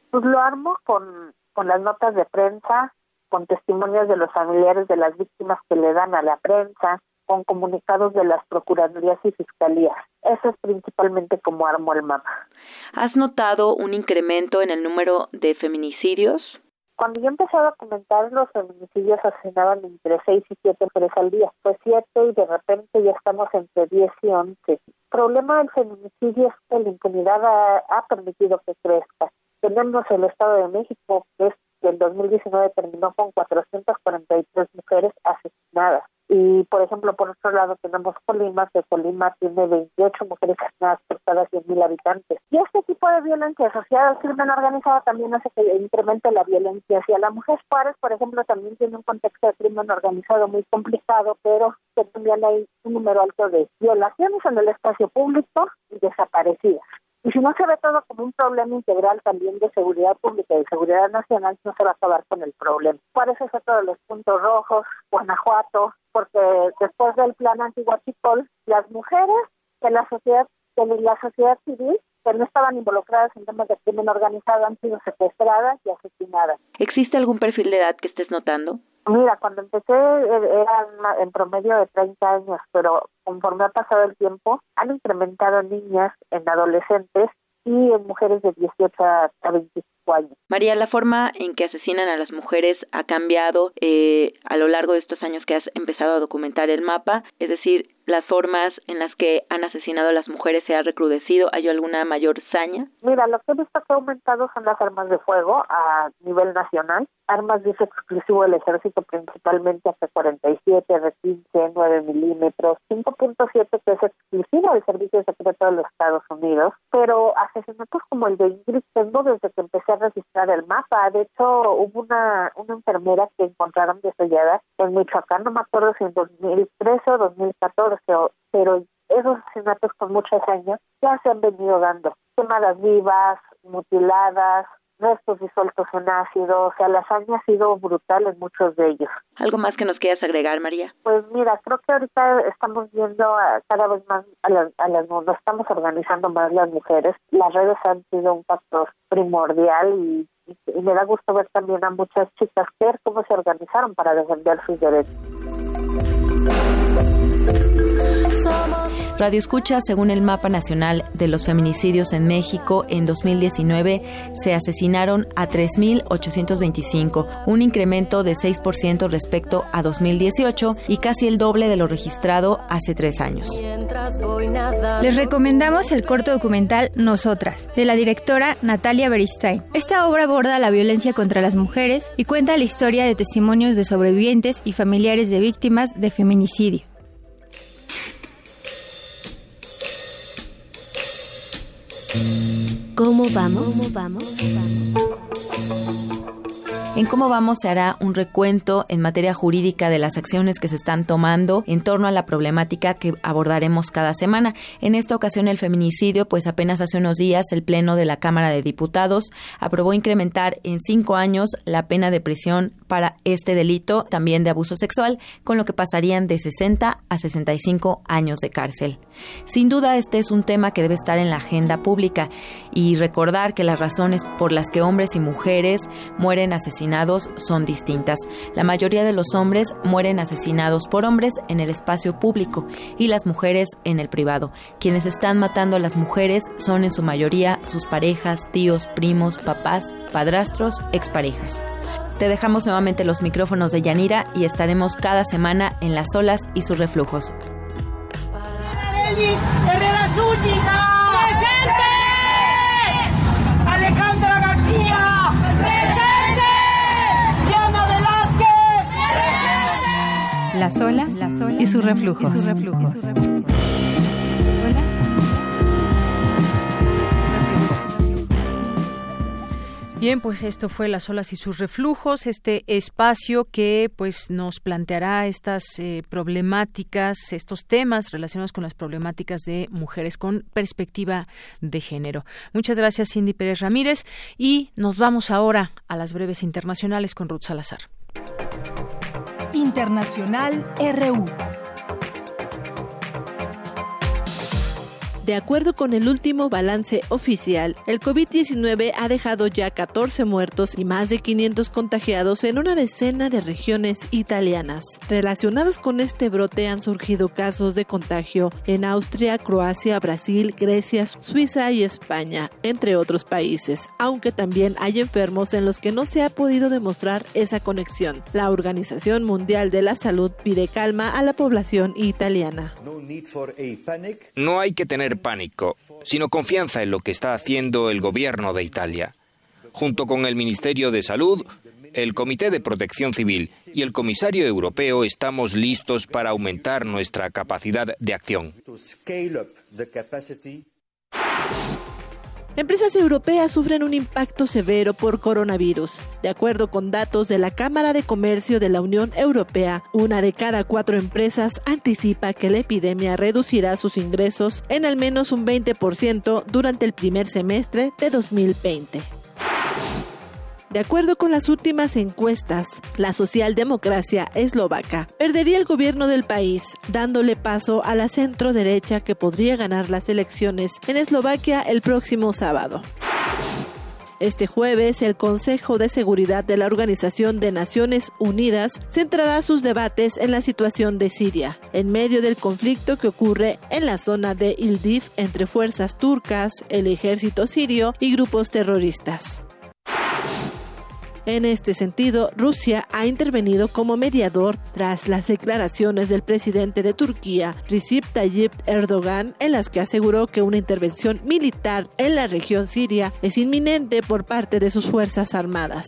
Pues lo armo con, con las notas de prensa, con testimonios de los familiares de las víctimas que le dan a la prensa, con comunicados de las procuradurías y fiscalías. Eso es principalmente como armo el mapa. ¿Has notado un incremento en el número de feminicidios? Cuando yo empecé a documentar, los feminicidios asesinaban entre 6 y 7 mujeres al día. Fue 7 y de repente ya estamos entre 10 y 11. El problema del feminicidio es que la impunidad ha, permitido que crezca. Tenemos el Estado de México, que es en 2019 terminó con 443 mujeres asesinadas. Y, por ejemplo, por otro lado tenemos Colima, que Colima tiene 28 mujeres asesinadas por cada 100.000 habitantes. Y este tipo de violencia asociada al crimen organizado también hace que incremente la violencia hacia la mujer. Juárez, por ejemplo, también tiene un contexto de crimen organizado muy complicado, pero que también hay un número alto de violaciones en el espacio público y desaparecidas. Y si no se ve todo como un problema integral también de seguridad pública y de seguridad nacional, no se va a acabar con el problema. ¿Cuáles son todos los puntos rojos? Guanajuato, porque después del plan antiguachicol, las mujeres de la sociedad, de la sociedad civil que no estaban involucradas en temas de crimen organizado han sido secuestradas y asesinadas. ¿Existe algún perfil de edad que estés notando? Mira, cuando empecé eh, eran en promedio de 30 años, pero conforme ha pasado el tiempo, han incrementado niñas en adolescentes y en mujeres de 18 a 25 María, la forma en que asesinan a las mujeres ha cambiado eh, a lo largo de estos años que has empezado a documentar el mapa, es decir, las formas en las que han asesinado a las mujeres se ha recrudecido, ¿hay alguna mayor saña? Mira, lo que he visto que ha aumentado son las armas de fuego a nivel nacional, armas de uso exclusivo del ejército principalmente hasta 47, de 15, 9 milímetros, 5.7 que es exclusivo del servicio secreto de los Estados Unidos, pero asesinatos como el de Ingrid tengo desde que empecé a registrar el mapa. De hecho, hubo una, una enfermera que encontraron desollada en Michoacán, no me acuerdo si en 2013 o 2014, pero esos asesinatos con muchos años ya se han venido dando. Quemadas vivas, mutiladas, restos disueltos en ácido, o sea, la hazaña ha sido brutal en muchos de ellos. ¿Algo más que nos quieras agregar, María? Pues mira, creo que ahorita estamos viendo cada vez más a las, a las, nos estamos organizando más las mujeres. Las redes han sido un factor primordial y, y me da gusto ver también a muchas chicas ver cómo se organizaron para defender sus derechos. Radio Escucha, según el mapa nacional de los feminicidios en México, en 2019 se asesinaron a 3.825, un incremento de 6% respecto a 2018 y casi el doble de lo registrado hace tres años. Les recomendamos el corto documental Nosotras, de la directora Natalia Beristain. Esta obra aborda la violencia contra las mujeres y cuenta la historia de testimonios de sobrevivientes y familiares de víctimas de feminicidio. ¿Cómo vamos? En cómo vamos se hará un recuento en materia jurídica de las acciones que se están tomando en torno a la problemática que abordaremos cada semana. En esta ocasión el feminicidio, pues apenas hace unos días el Pleno de la Cámara de Diputados aprobó incrementar en cinco años la pena de prisión para este delito, también de abuso sexual, con lo que pasarían de 60 a 65 años de cárcel. Sin duda este es un tema que debe estar en la agenda pública y recordar que las razones por las que hombres y mujeres mueren asesinados son distintas. La mayoría de los hombres mueren asesinados por hombres en el espacio público y las mujeres en el privado. Quienes están matando a las mujeres son en su mayoría sus parejas, tíos, primos, papás, padrastros, exparejas. Te dejamos nuevamente los micrófonos de Yanira y estaremos cada semana en las olas y sus reflujos. Alejandra García. las olas, y sus reflujos. Bien, pues esto fue Las olas y sus reflujos, este espacio que pues nos planteará estas eh, problemáticas, estos temas relacionados con las problemáticas de mujeres con perspectiva de género. Muchas gracias Cindy Pérez Ramírez y nos vamos ahora a las breves internacionales con Ruth Salazar. Internacional RU. De acuerdo con el último balance oficial, el COVID-19 ha dejado ya 14 muertos y más de 500 contagiados en una decena de regiones italianas. Relacionados con este brote han surgido casos de contagio en Austria, Croacia, Brasil, Grecia, Suiza y España, entre otros países, aunque también hay enfermos en los que no se ha podido demostrar esa conexión. La Organización Mundial de la Salud pide calma a la población italiana. No hay que tener pánico, sino confianza en lo que está haciendo el gobierno de Italia. Junto con el Ministerio de Salud, el Comité de Protección Civil y el Comisario Europeo estamos listos para aumentar nuestra capacidad de acción. Empresas europeas sufren un impacto severo por coronavirus. De acuerdo con datos de la Cámara de Comercio de la Unión Europea, una de cada cuatro empresas anticipa que la epidemia reducirá sus ingresos en al menos un 20% durante el primer semestre de 2020. De acuerdo con las últimas encuestas, la socialdemocracia eslovaca perdería el gobierno del país, dándole paso a la centro derecha que podría ganar las elecciones en Eslovaquia el próximo sábado. Este jueves, el Consejo de Seguridad de la Organización de Naciones Unidas centrará sus debates en la situación de Siria, en medio del conflicto que ocurre en la zona de Ildif entre fuerzas turcas, el ejército sirio y grupos terroristas. En este sentido, Rusia ha intervenido como mediador tras las declaraciones del presidente de Turquía, Recep Tayyip Erdogan, en las que aseguró que una intervención militar en la región siria es inminente por parte de sus Fuerzas Armadas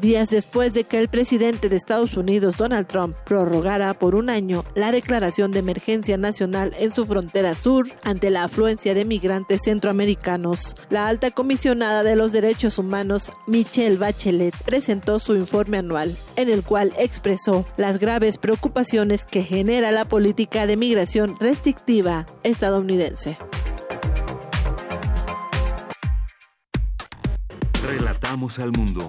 días después de que el presidente de Estados Unidos, Donald Trump, prorrogara por un año la declaración de emergencia nacional en su frontera sur ante la afluencia de migrantes centroamericanos. La alta comisionada de los derechos humanos, Michelle Bachelet, presentó su informe anual, en el cual expresó las graves preocupaciones que genera la política de migración restrictiva estadounidense. Relatamos al mundo.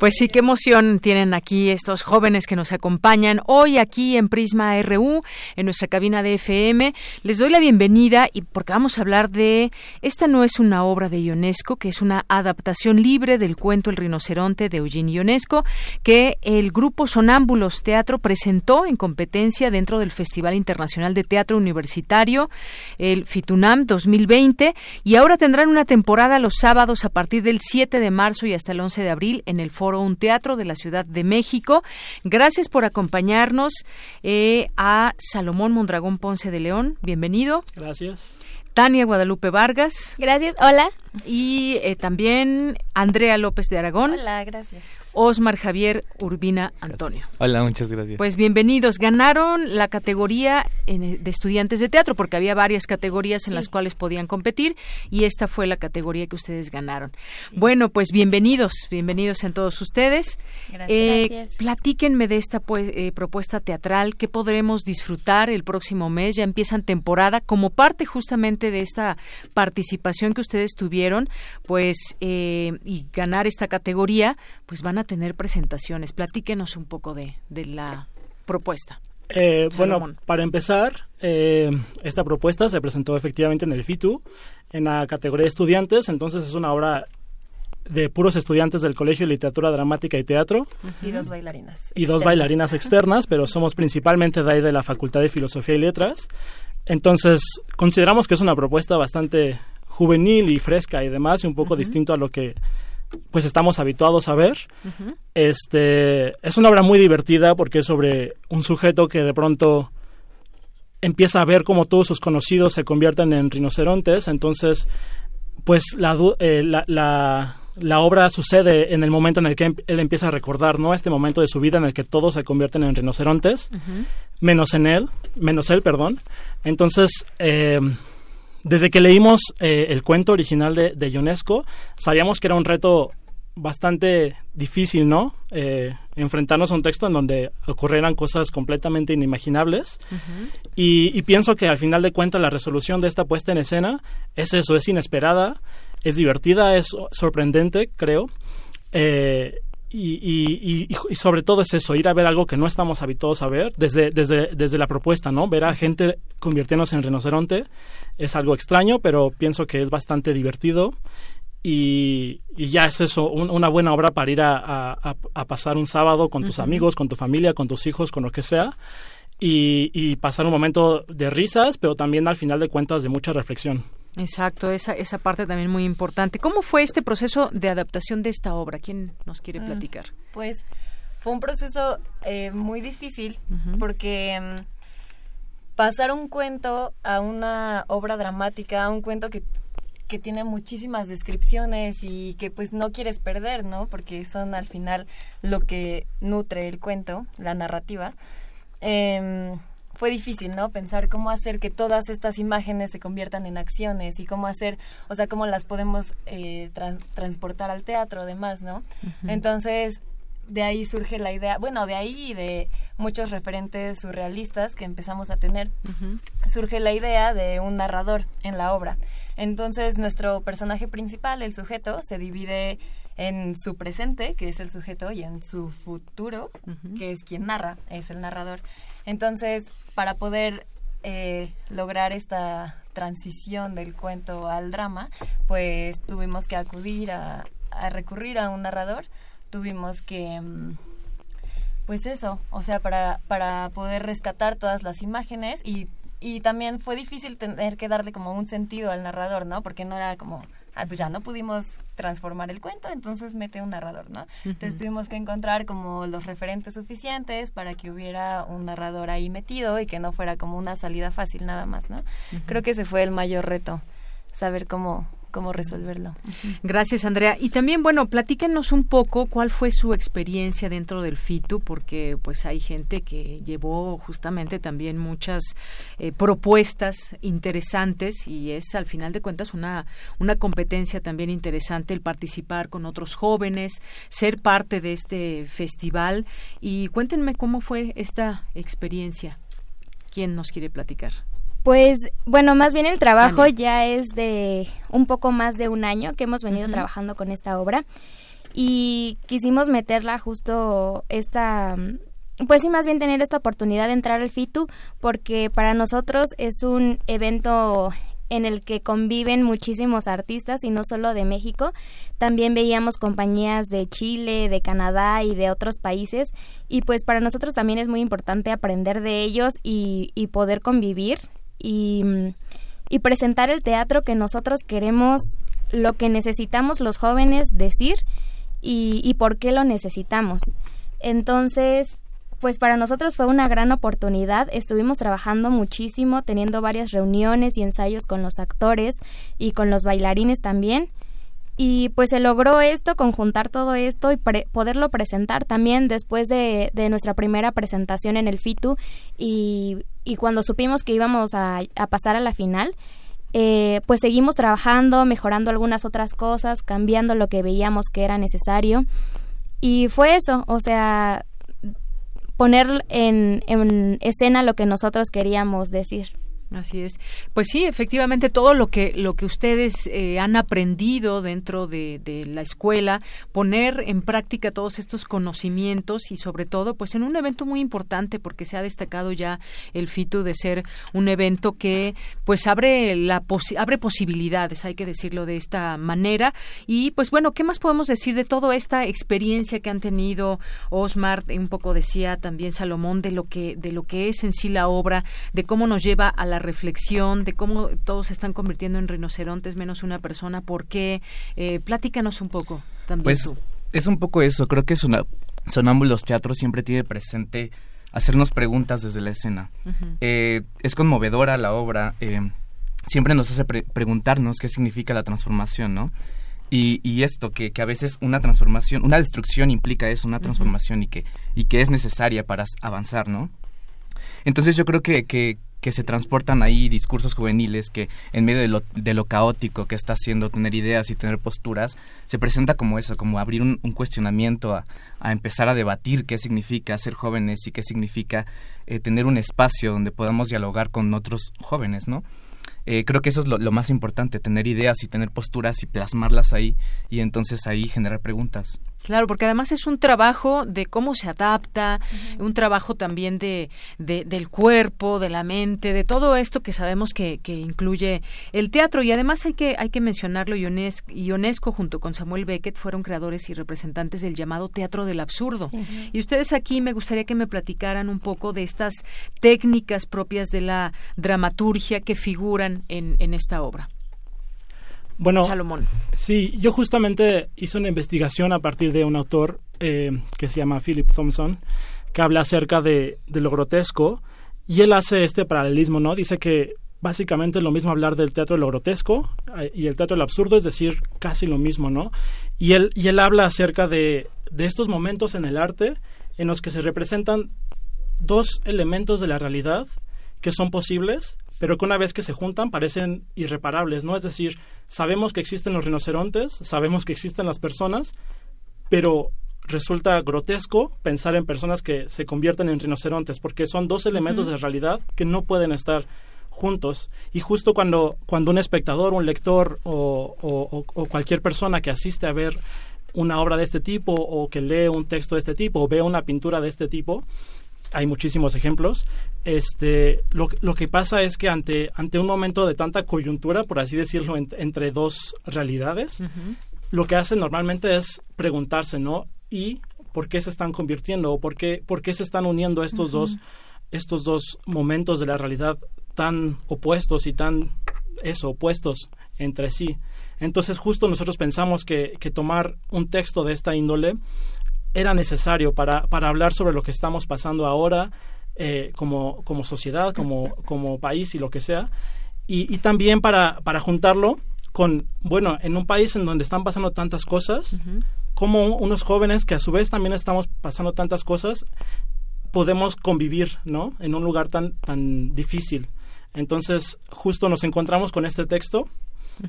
Pues sí, qué emoción tienen aquí estos jóvenes que nos acompañan hoy aquí en Prisma RU, en nuestra cabina de FM. Les doy la bienvenida y porque vamos a hablar de esta no es una obra de Ionesco, que es una adaptación libre del cuento El rinoceronte de Eugene Ionesco, que el grupo Sonámbulos Teatro presentó en competencia dentro del Festival Internacional de Teatro Universitario, el FITUNAM 2020, y ahora tendrán una temporada los sábados a partir del 7 de marzo y hasta el 11 de abril en el Foro Un Teatro de la Ciudad de México. Gracias por acompañarnos eh, a Salomón Mondragón Ponce de León. Bienvenido. Gracias. Tania Guadalupe Vargas. Gracias. Hola. Y eh, también Andrea López de Aragón. Hola, gracias. Osmar Javier Urbina Antonio. Hola, muchas gracias. Pues bienvenidos. Ganaron la categoría de estudiantes de teatro porque había varias categorías en las cuales podían competir y esta fue la categoría que ustedes ganaron. Bueno, pues bienvenidos, bienvenidos en todos ustedes. Eh, platíquenme de esta pues, eh, propuesta teatral que podremos disfrutar el próximo mes. Ya empiezan temporada como parte justamente de esta participación que ustedes tuvieron, pues eh, y ganar esta categoría, pues van a tener presentaciones. Platíquenos un poco de, de la propuesta. Eh, bueno, para empezar, eh, esta propuesta se presentó efectivamente en el FITU, en la categoría de estudiantes, entonces es una obra de puros estudiantes del Colegio de Literatura Dramática y Teatro. Y dos bailarinas. Y dos bailarinas externas, pero somos principalmente de ahí de la Facultad de Filosofía y Letras. Entonces, consideramos que es una propuesta bastante juvenil y fresca y demás, y un poco distinto a lo que pues estamos habituados a ver. Este es una obra muy divertida porque es sobre un sujeto que de pronto empieza a ver cómo todos sus conocidos se convierten en rinocerontes, entonces pues la, eh, la, la, obra sucede en el momento en el que em, él empieza a recordar, ¿no? Este momento de su vida en el que todos se convierten en rinocerontes, menos en él, menos él, perdón. Entonces, eh, desde que leímos eh, el cuento original de, de, sabíamos que era un reto bastante difícil, ¿no? Eh, enfrentarnos a un texto en donde ocurrieran cosas completamente inimaginables. y, y, pienso que al final de cuentas la resolución de esta puesta en escena es eso, es inesperada, es divertida, es sorprendente, creo. Eh, y, y, y, sobre todo es eso, ir a ver algo que no estamos habituados a ver desde, desde, desde la propuesta, ¿no? Ver a gente convirtiéndose en rinoceronte es algo extraño, pero pienso que es bastante divertido y, ya es eso, una buena obra para ir a, a, pasar un sábado con tus amigos, con tu familia, con tus hijos, con lo que sea. Y, y, pasar un momento de risas, pero también al final de cuentas de mucha reflexión. Exacto, esa, esa parte también muy importante. ¿Cómo fue este proceso de adaptación de esta obra? ¿Quién nos quiere mm, platicar? pues fue un proceso eh, muy difícil porque mm, pasar un cuento a una obra dramática, a un cuento que, que tiene muchísimas descripciones y que pues no quieres perder, ¿no? Porque son al final lo que nutre el cuento, la narrativa. Eh, fue difícil, ¿no? Pensar cómo hacer que todas estas imágenes se conviertan en acciones y cómo hacer, o sea, cómo las podemos eh, transportar al teatro, además, ¿no? Entonces, de ahí surge la idea, bueno, de ahí y de muchos referentes surrealistas que empezamos a tener, surge la idea de un narrador en la obra. Entonces, nuestro personaje principal, el sujeto, se divide en su presente, que es el sujeto, y en su futuro, que es quien narra, es el narrador. Entonces, para poder eh, lograr esta transición del cuento al drama, pues tuvimos que acudir a, recurrir a un narrador, tuvimos que, mm, pues eso, o sea, para, para poder rescatar todas las imágenes y, y también fue difícil tener que darle como un sentido al narrador, ¿no? Porque no era como ah, pues ya no pudimos transformar el cuento, entonces mete un narrador, ¿no? Entonces tuvimos que encontrar como los referentes suficientes para que hubiera un narrador ahí metido y que no fuera como una salida fácil nada más, ¿no? Creo que ese fue el mayor reto, saber cómo cómo resolverlo. Gracias, Andrea. Y también, bueno, platíquenos un poco cuál fue su experiencia dentro del FITU, porque pues hay gente que llevó justamente también muchas eh, propuestas interesantes y es al final de cuentas una, una competencia también interesante el participar con otros jóvenes, ser parte de este festival. Y cuéntenme cómo fue esta experiencia. ¿Quién nos quiere platicar? Pues bueno, más bien el trabajo ya es de un poco más de un año que hemos venido trabajando con esta obra. Y quisimos meterla justo esta pues sí, más bien tener esta oportunidad de entrar al FITU porque para nosotros es un evento en el que conviven muchísimos artistas y no solo de México. También veíamos compañías de Chile, de Canadá y de otros países. Y pues para nosotros también es muy importante aprender de ellos y, y poder convivir y, y presentar el teatro que nosotros queremos, lo que necesitamos los jóvenes decir y, y por qué lo necesitamos. Entonces, pues para nosotros fue una gran oportunidad. Estuvimos trabajando muchísimo, teniendo varias reuniones y ensayos con los actores y con los bailarines también y pues se logró esto, conjuntar todo esto y poderlo presentar también después de, nuestra primera presentación en el FITU y, cuando supimos que íbamos a, pasar a la final, eh, pues seguimos trabajando, mejorando algunas otras cosas, cambiando lo que veíamos que era necesario y fue eso, o sea, poner en escena lo que nosotros queríamos decir. Así es. Pues sí, efectivamente todo lo que lo que ustedes eh, han aprendido dentro de, de, la escuela, poner en práctica todos estos conocimientos y sobre todo, pues en un evento muy importante porque se ha destacado ya el FITU de ser un evento que pues abre la abre posibilidades, hay que decirlo de esta manera y pues bueno, ¿qué más podemos decir de toda esta experiencia que han tenido Osmar? Un poco decía también Salomón de lo que de lo que es en sí la obra, de cómo nos lleva a la reflexión de cómo todos se están convirtiendo en rinocerontes menos una persona. ¿Por qué? Eh, platícanos un poco también. Pues es un poco eso. Creo que Sonámbulos Teatro siempre tiene presente hacernos preguntas desde la escena. Eh, es conmovedora la obra. Eh, siempre nos hace preguntarnos qué significa la transformación, ¿no? Y, y, esto, que, que, a veces una transformación, una destrucción implica eso, una transformación y, que, y que es necesaria para avanzar, ¿no? Entonces yo creo que, que, que se transportan ahí discursos juveniles que en medio de lo, de lo caótico que está haciendo tener ideas y tener posturas, se presenta como eso, como abrir un, cuestionamiento a, a, empezar a debatir qué significa ser jóvenes y qué significa eh, tener un espacio donde podamos dialogar con otros jóvenes, ¿no? Eh, creo que eso es lo, más importante, tener ideas y tener posturas y plasmarlas ahí y entonces ahí generar preguntas. Claro, porque además es un trabajo de cómo se adapta, un trabajo también de, del cuerpo, de la mente, de todo esto que sabemos que, que incluye el teatro. Y además hay que, hay que mencionarlo, y UNESCO, junto con Samuel Beckett fueron creadores y representantes del llamado teatro del absurdo. Y ustedes aquí me gustaría que me platicaran un poco de estas técnicas propias de la dramaturgia que figuran en, en esta obra. Bueno, sí, yo justamente hice una investigación a partir de un autor eh, que se llama Philip Thompson, que habla acerca de, lo grotesco, y él hace este paralelismo, ¿no? Dice que básicamente es lo mismo hablar del teatro de lo grotesco eh, y el teatro del absurdo, es decir, casi lo mismo, ¿no? Y él, y él habla acerca de, de estos momentos en el arte en los que se representan dos elementos de la realidad que son posibles, pero que una vez que se juntan parecen irreparables, ¿no? Es decir, sabemos que existen los rinocerontes, sabemos que existen las personas, pero resulta grotesco pensar en personas que se convierten en rinocerontes, porque son dos elementos de realidad que no pueden estar juntos. Y justo cuando, cuando un espectador, un lector o, o, cualquier persona que asiste a ver una obra de este tipo o que lee un texto de este tipo o ve una pintura de este tipo, hay muchísimos ejemplos. Este, lo, lo, que pasa es que ante, ante un momento de tanta coyuntura, por así decirlo, entre dos realidades, lo que hace normalmente es preguntarse, ¿no? ¿Y por qué se están convirtiendo? ¿O por qué, por qué se están uniendo estos, dos, estos dos momentos de la realidad tan opuestos y tan, eso, opuestos entre sí? Entonces justo nosotros pensamos que, que tomar un texto de esta índole era necesario para, para hablar sobre lo que estamos pasando ahora eh, como, como sociedad, como, como país y lo que sea, y, y también para, para juntarlo con, bueno, en un país en donde están pasando tantas cosas, como unos jóvenes que a su vez también estamos pasando tantas cosas, podemos convivir, ¿no? En un lugar tan, tan difícil. Entonces, justo nos encontramos con este texto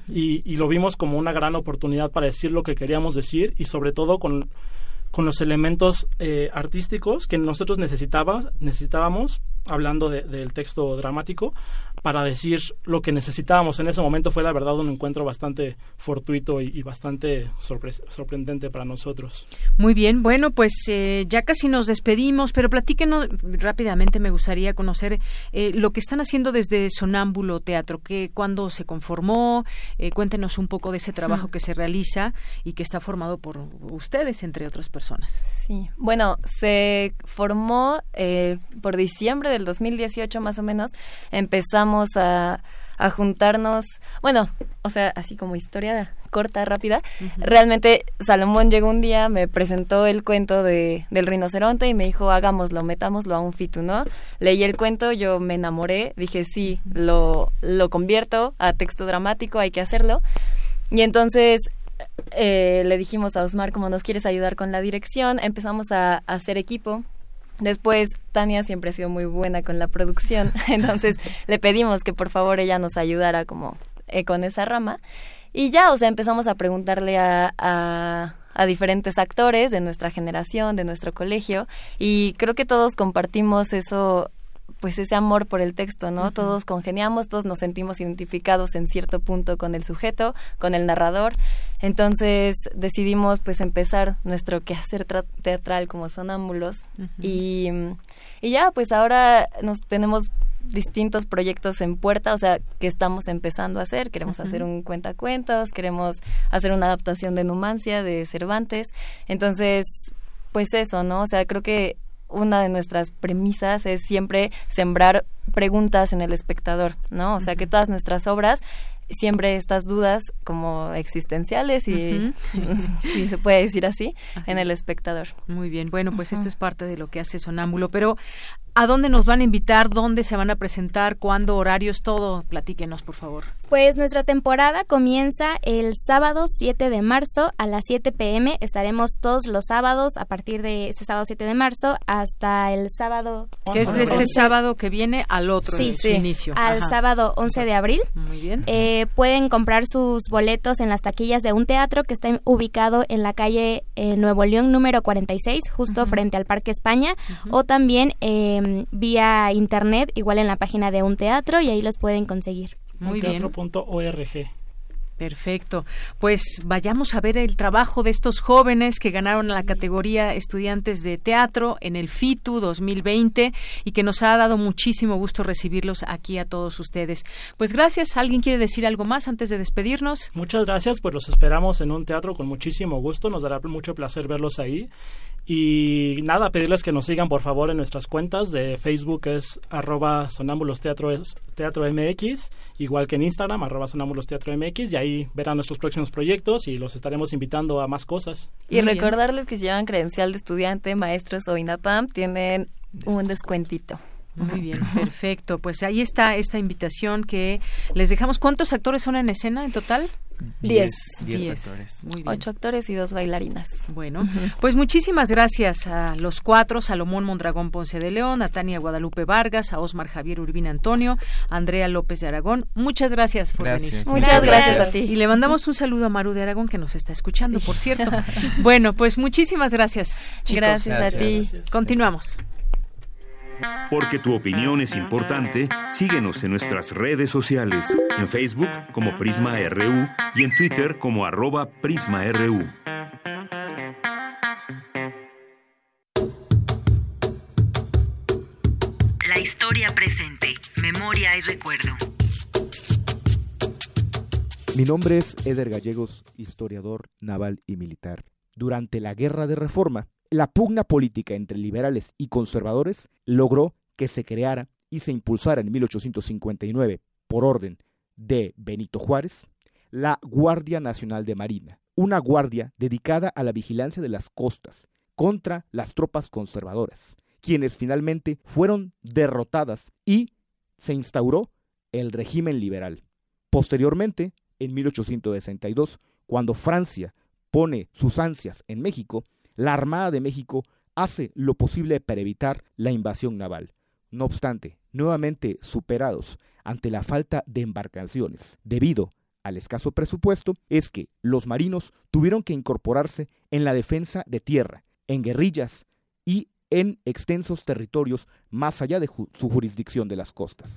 y, y, lo vimos como una gran oportunidad para decir lo que queríamos decir y sobre todo con, con los elementos eh, artísticos que nosotros necesitábamos, hablando del texto dramático, para decir lo que necesitábamos. En ese momento fue la verdad un encuentro bastante fortuito y, bastante sorprendente para nosotros. Muy bien, bueno, pues eh, ya casi nos despedimos, pero platíquenos rápidamente, me gustaría conocer eh, lo que están haciendo desde Sonámbulo Teatro, que cuándo se conformó, eh, cuéntenos un poco de ese trabajo que se realiza y que está formado por ustedes, entre otras personas. Sí, bueno, se formó por diciembre del 2018 más o menos, empezamos a, juntarnos, bueno, o sea, así como historia corta, rápida. Realmente Salomón llegó un día, me presentó el cuento de, del rinoceronte y me dijo, hagámoslo, metámoslo a un fitu, ¿no? Leí el cuento, yo me enamoré, dije, sí, lo, lo convierto a texto dramático, hay que hacerlo. Y entonces eh, le dijimos a Osmar, como nos quieres ayudar con la dirección, empezamos a, a hacer equipo, Después, Tania siempre ha sido muy buena con la producción, entonces le pedimos que por favor ella nos ayudara como eh, con esa rama. Y ya, o sea, empezamos a preguntarle a, a, a, diferentes actores de nuestra generación, de nuestro colegio, y creo que todos compartimos eso, pues ese amor por el texto, ¿no? Todos congeniamos, todos nos sentimos identificados en cierto punto con el sujeto, con el narrador. Entonces decidimos pues empezar nuestro quehacer teatral como sonámbulos y, y ya pues ahora nos tenemos distintos proyectos en puerta, o sea, que estamos empezando a hacer. Queremos hacer un cuentacuentos, queremos hacer una adaptación de Numancia, de Cervantes. Entonces, pues eso, ¿no? O sea, creo que una de nuestras premisas es siempre sembrar preguntas en el espectador, ¿no? O sea, que todas nuestras obras siempre estas dudas como existenciales y si se puede decir así, en el espectador. Muy bien, bueno, pues esto es parte de lo que hace Sonámbulo, pero ¿A dónde nos van a invitar? ¿Dónde se van a presentar? ¿Cuándo? ¿Horarios? Todo. Platíquenos, por favor. Pues nuestra temporada comienza el sábado 7 de marzo a las 7 pm. Estaremos todos los sábados a partir de este sábado 7 de marzo hasta el sábado... Que es de este sábado que viene al otro, sí, sí. inicio. Al sábado 11 de abril. Muy bien. Eh, pueden comprar sus boletos en las taquillas de un teatro que está ubicado en la calle eh, Nuevo León número 46, justo frente al Parque España, o también eh, vía internet, igual en la página de un teatro, y ahí los pueden conseguir. Muy. Teatro.org. Perfecto. Pues vayamos a ver el trabajo de estos jóvenes que ganaron la categoría estudiantes de teatro en el FITU 2020 y que nos ha dado muchísimo gusto recibirlos aquí a todos ustedes. Pues gracias. ¿Alguien quiere decir algo más antes de despedirnos? Muchas gracias. Pues los esperamos en un teatro con muchísimo gusto. Nos dará mucho placer verlos ahí. Y nada, pedirles que nos sigan por favor en nuestras cuentas de Facebook es arroba sonámbulos teatro, teatro MX, igual que en Instagram arroba sonámbulos teatro MX y ahí verán nuestros próximos proyectos y los estaremos invitando a más cosas. Y Muy recordarles bien. que si llevan credencial de estudiante, maestros o INAPAM, tienen un descuentito. Muy bien, perfecto. Pues ahí está esta invitación que les dejamos. ¿Cuántos actores son en escena en total? Diez. Diez, actores. Muy bien. Ocho actores y dos bailarinas. Bueno, pues muchísimas gracias a los cuatro, Salomón Mondragón Ponce de León, a Tania Guadalupe Vargas, a Osmar Javier Urbina Antonio, a Andrea López de Aragón. Muchas gracias por gracias. venir. Muchas gracias a ti. Y le mandamos un saludo a Maru de Aragón que nos está escuchando, sí. por cierto. bueno, pues muchísimas gracias. Chicos. Gracias, gracias a ti. Gracias. Continuamos. Porque tu opinión es importante, síguenos en nuestras redes sociales, en Facebook como Prisma RU y en Twitter como arroba PrismaRU. La historia presente, memoria y recuerdo. Mi nombre es Eder Gallegos, historiador naval y militar. Durante la Guerra de Reforma, la pugna política entre liberales y conservadores logró que se creara y se impulsara en 1859, por orden de Benito Juárez, la Guardia Nacional de Marina, una guardia dedicada a la vigilancia de las costas contra las tropas conservadoras, quienes finalmente fueron derrotadas y se instauró el régimen liberal. Posteriormente, en 1862, cuando Francia pone sus ansias en México, la Armada de México hace lo posible para evitar la invasión naval. No obstante, nuevamente superados ante la falta de embarcaciones debido al escaso presupuesto, es que los marinos tuvieron que incorporarse en la defensa de tierra, en guerrillas y en extensos territorios más allá de su jurisdicción de las costas.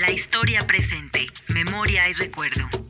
La historia presente, memoria y recuerdo.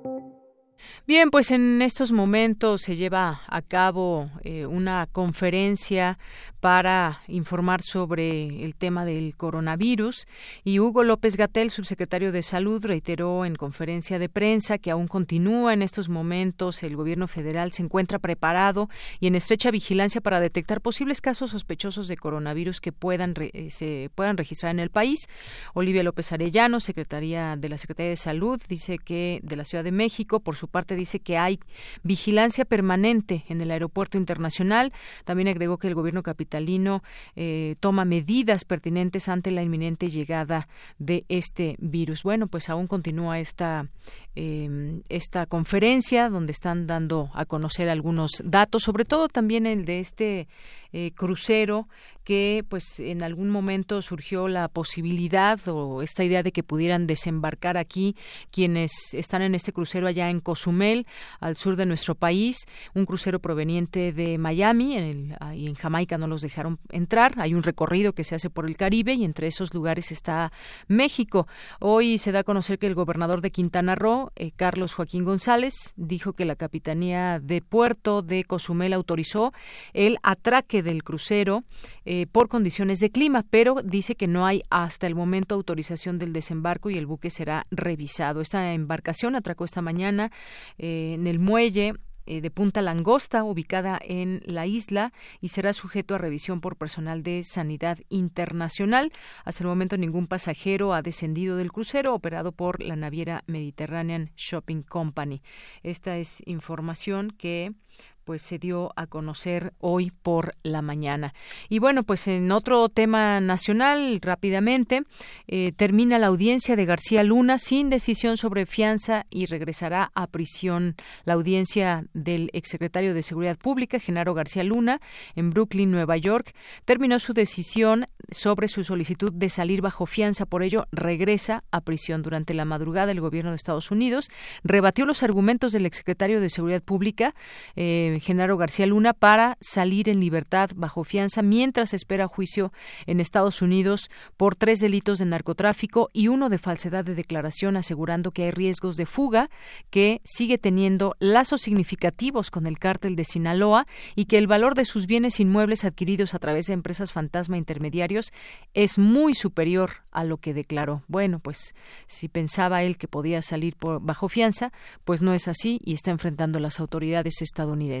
Bien, pues en estos momentos se lleva a cabo eh, una conferencia para informar sobre el tema del coronavirus y Hugo López Gatel, subsecretario de Salud, reiteró en conferencia de prensa que aún continúa en estos momentos el gobierno federal se encuentra preparado y en estrecha vigilancia para detectar posibles casos sospechosos de coronavirus que puedan re, se puedan registrar en el país. Olivia López Arellano, secretaria de la Secretaría de Salud, dice que de la Ciudad de México, por su parte dice que hay vigilancia permanente en el aeropuerto internacional. También agregó que el gobierno capitalino eh, toma medidas pertinentes ante la inminente llegada de este virus. Bueno, pues aún continúa esta eh, esta conferencia donde están dando a conocer algunos datos, sobre todo también el de este eh, crucero que pues en algún momento surgió la posibilidad o esta idea de que pudieran desembarcar aquí quienes están en este crucero allá en Cozumel, al sur de nuestro país, un crucero proveniente de Miami en el, y en Jamaica no los dejaron entrar, hay un recorrido que se hace por el Caribe y entre esos lugares está México. Hoy se da a conocer que el gobernador de Quintana Roo, eh, Carlos Joaquín González, dijo que la Capitanía de Puerto de Cozumel autorizó el atraque del crucero eh, por condiciones de clima, pero dice que no hay hasta el momento autorización del desembarco y el buque será revisado. Esta embarcación atracó esta mañana eh, en el muelle eh, de Punta Langosta, ubicada en la isla, y será sujeto a revisión por personal de sanidad internacional. Hasta el momento ningún pasajero ha descendido del crucero operado por la naviera Mediterranean Shopping Company. Esta es información que pues se dio a conocer hoy por la mañana. Y bueno, pues en otro tema nacional, rápidamente, eh, termina la audiencia de García Luna sin decisión sobre fianza y regresará a prisión. La audiencia del exsecretario de Seguridad Pública, Genaro García Luna, en Brooklyn, Nueva York, terminó su decisión sobre su solicitud de salir bajo fianza. Por ello, regresa a prisión. Durante la madrugada, el gobierno de Estados Unidos rebatió los argumentos del exsecretario de Seguridad Pública, eh, Genaro García Luna para salir en libertad bajo fianza mientras espera juicio en Estados Unidos por tres delitos de narcotráfico y uno de falsedad de declaración, asegurando que hay riesgos de fuga, que sigue teniendo lazos significativos con el cártel de Sinaloa y que el valor de sus bienes inmuebles adquiridos a través de empresas fantasma intermediarios es muy superior a lo que declaró. Bueno, pues si pensaba él que podía salir por bajo fianza, pues no es así y está enfrentando a las autoridades estadounidenses.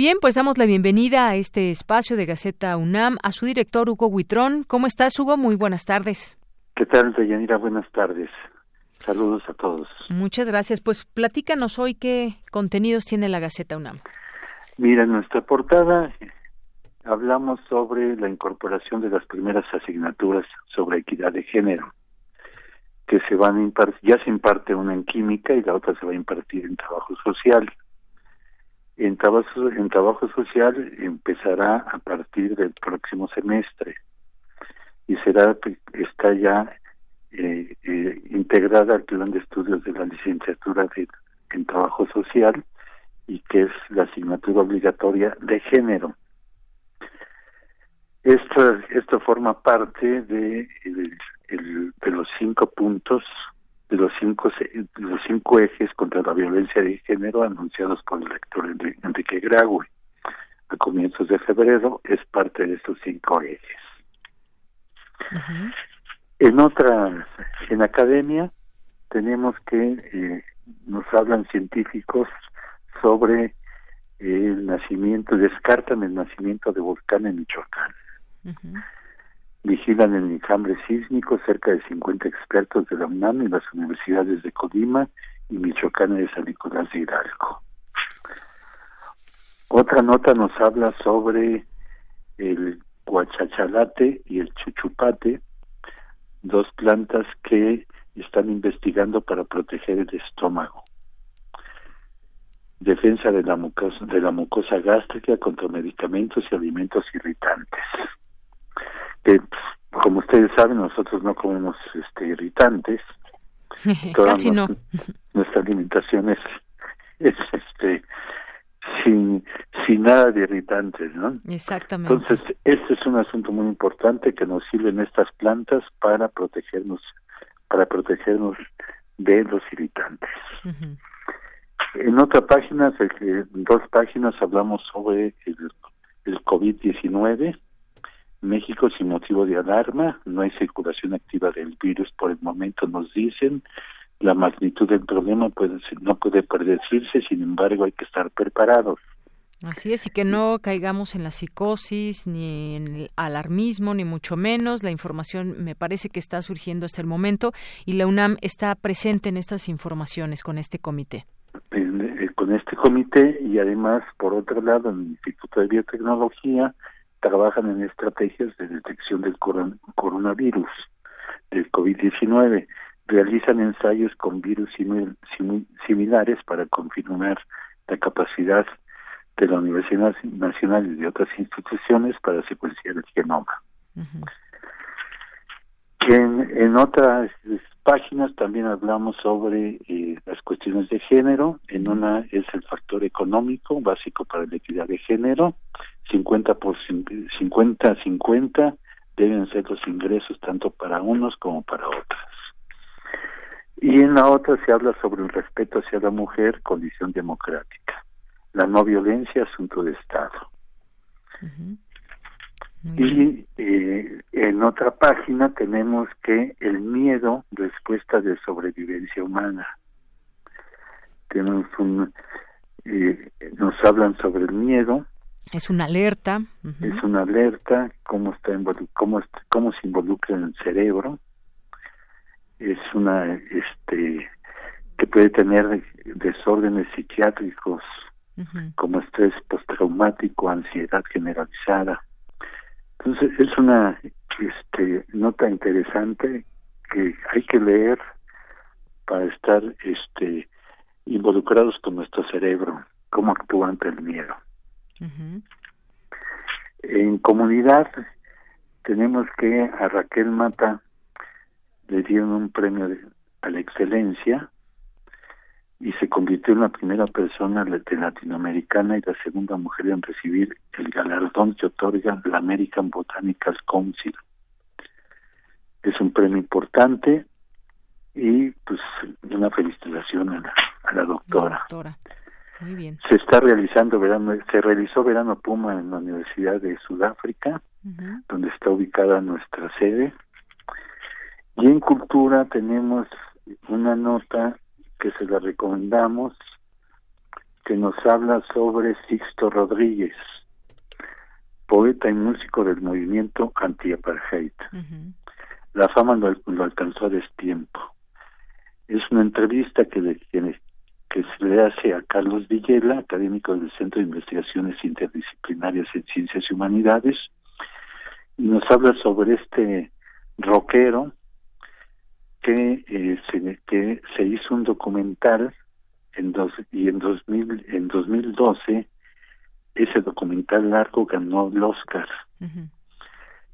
Bien, pues damos la bienvenida a este espacio de Gaceta UNAM a su director Hugo Huitrón. ¿Cómo estás, Hugo? Muy buenas tardes. ¿Qué tal, Deyanira? Buenas tardes. Saludos a todos. Muchas gracias. Pues platícanos hoy qué contenidos tiene la Gaceta UNAM. Mira, en nuestra portada hablamos sobre la incorporación de las primeras asignaturas sobre equidad de género, que se van a impartir, ya se imparte una en química y la otra se va a impartir en trabajo social. En trabajo, en trabajo social empezará a partir del próximo semestre y será está ya eh, eh, integrada al plan de estudios de la licenciatura de, en trabajo social y que es la asignatura obligatoria de género. Esto, esto forma parte de, de los cinco puntos los cinco los cinco ejes contra la violencia de género anunciados por el rector Enrique Graue a comienzos de febrero es parte de estos cinco ejes. En otra, en academia tenemos que eh, nos hablan científicos sobre el nacimiento, descartan el nacimiento de volcán en Michoacán vigilan el enjambre sísmico cerca de 50 expertos de la UNAM y las universidades de Colima y Michoacán de San Nicolás de Hidalgo. Otra nota nos habla sobre el guachachalate y el chuchupate, dos plantas que están investigando para proteger el estómago. Defensa de la mucosa, de la mucosa gástrica contra medicamentos y alimentos irritantes que como ustedes saben nosotros no comemos este irritantes. Casi no. nuestra alimentación es es este sin sin nada de irritantes no exactamente. Entonces este es un asunto muy importante que nos sirven estas plantas para protegernos para protegernos de los irritantes. En otra página en dos páginas hablamos sobre el, el COVID-19 México sin motivo de alarma, no hay circulación activa del virus por el momento, nos dicen. La magnitud del problema puede no puede predecirse, sin embargo hay que estar preparados. Así es, y que no caigamos en la psicosis, ni en el alarmismo, ni mucho menos. La información me parece que está surgiendo hasta el momento y la UNAM está presente en estas informaciones con este comité. Eh, con este comité y además, por otro lado, en el Instituto de Biotecnología, trabajan en estrategias de detección del coronavirus, del COVID-19. Realizan ensayos con virus similares para confirmar la capacidad de la Universidad Nacional y de otras instituciones para secuenciar el genoma. en, en, otras páginas también hablamos sobre eh, las cuestiones de género. En una es el factor económico básico para la equidad de género 50 por 50 50 deben ser los ingresos tanto para unos como para otras. Y en la otra se habla sobre el respeto hacia la mujer, condición democrática. La no violencia, asunto de Estado. Y eh, en otra página tenemos que el miedo, respuesta de sobrevivencia humana. Tenemos un, eh, nos hablan sobre el miedo. Es una alerta. Es una alerta, cómo, está cómo, cómo se involucra en el cerebro. Es una, este, que puede tener desórdenes psiquiátricos como estrés postraumático, ansiedad generalizada entonces es una este, nota interesante que hay que leer para estar este, involucrados con nuestro cerebro, cómo actúa ante el miedo. En comunidad tenemos que a Raquel Mata le dieron un premio a la excelencia y se convirtió en la primera persona latinoamericana y la segunda mujer en recibir el galardón que otorga la American Botanical Council. Es un premio importante y pues una felicitación a la, doctora. Muy bien. Se está realizando verano, se realizó verano Puma en la Universidad de Sudáfrica, donde está ubicada nuestra sede. Y en cultura tenemos una nota que se la recomendamos, que nos habla sobre Sixto Rodríguez, poeta y músico del movimiento anti-apartheid. La fama lo, alcanzó a destiempo. Es una entrevista que, que se le hace a Carlos Villela, académico del Centro de Investigaciones Interdisciplinarias en Ciencias y Humanidades, y nos habla sobre este rockero que, eh, se, que se hizo un documental en dos, y en 2000, en 2012 ese documental largo ganó el Oscar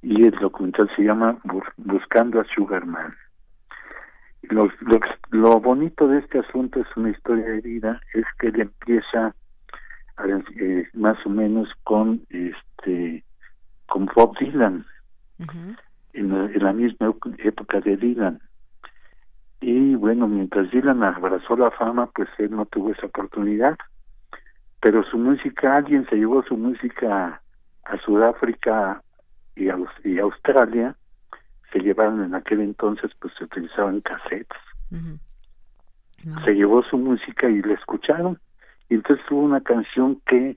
y el documental se llama Buscando a Sugarman. Lo, lo, lo, bonito de este asunto es una historia de vida, es que él empieza eh, más o menos con este con Bob Dylan. En, en, la misma época de Dylan. Y bueno, mientras Dylan abrazó la fama, pues él no tuvo esa oportunidad. Pero su música, alguien se llevó su música a Sudáfrica y, a, y Australia, se llevaron en aquel entonces, pues se utilizaban cassettes. Se llevó su música y la escucharon. Y entonces tuvo una canción que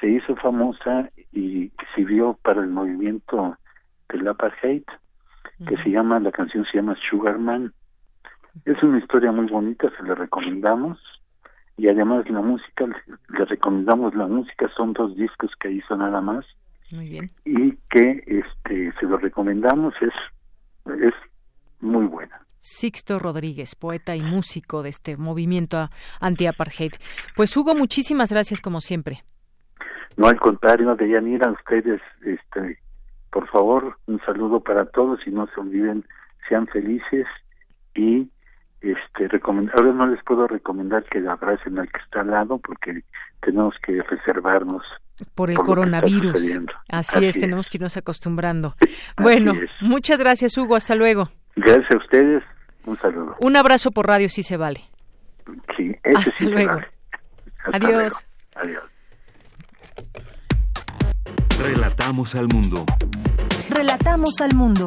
se hizo famosa y sirvió para el movimiento del apartheid, que se llama, la canción se llama Sugarman. Es una historia muy bonita, se la recomendamos. Y además la música, le recomendamos la música, son dos discos que hizo nada más. Muy bien. Y que este se lo recomendamos, es, es muy buena. Sixto Rodríguez, poeta y músico de este movimiento anti-apartheid. Pues Hugo, muchísimas gracias como siempre. No, al contrario, de Yanira, ustedes, este, por favor, un saludo para todos y no se olviden, sean felices y este ahora no les puedo recomendar que abracen al que está al lado porque tenemos que reservarnos por el coronavirus. así, es, tenemos que irnos acostumbrando. Bueno muchas gracias Hugo. Hasta luego. Gracias a ustedes. Un saludo. Un abrazo por radio si se vale. Sí hasta luego. adiós. adiós. Relatamos al mundo. Relatamos al mundo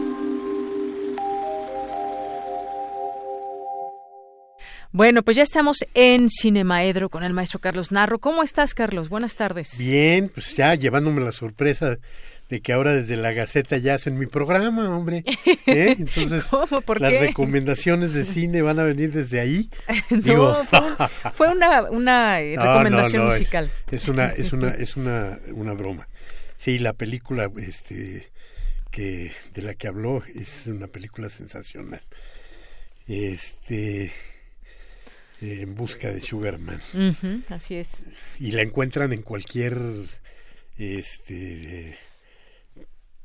Bueno, pues ya estamos en Cinemaedro con el maestro Carlos Narro. ¿Cómo estás, Carlos? Buenas tardes. Bien, pues ya llevándome la sorpresa de que ahora desde la Gaceta ya hacen mi programa, hombre. ¿Eh? Entonces, las recomendaciones de cine van a venir desde ahí. no, fue, una, una recomendación musical. Es, una, es una, es una, una broma. Sí, la película, este, que de la que habló es una película sensacional. Este en busca de Sugarman. así es. Y la encuentran en cualquier este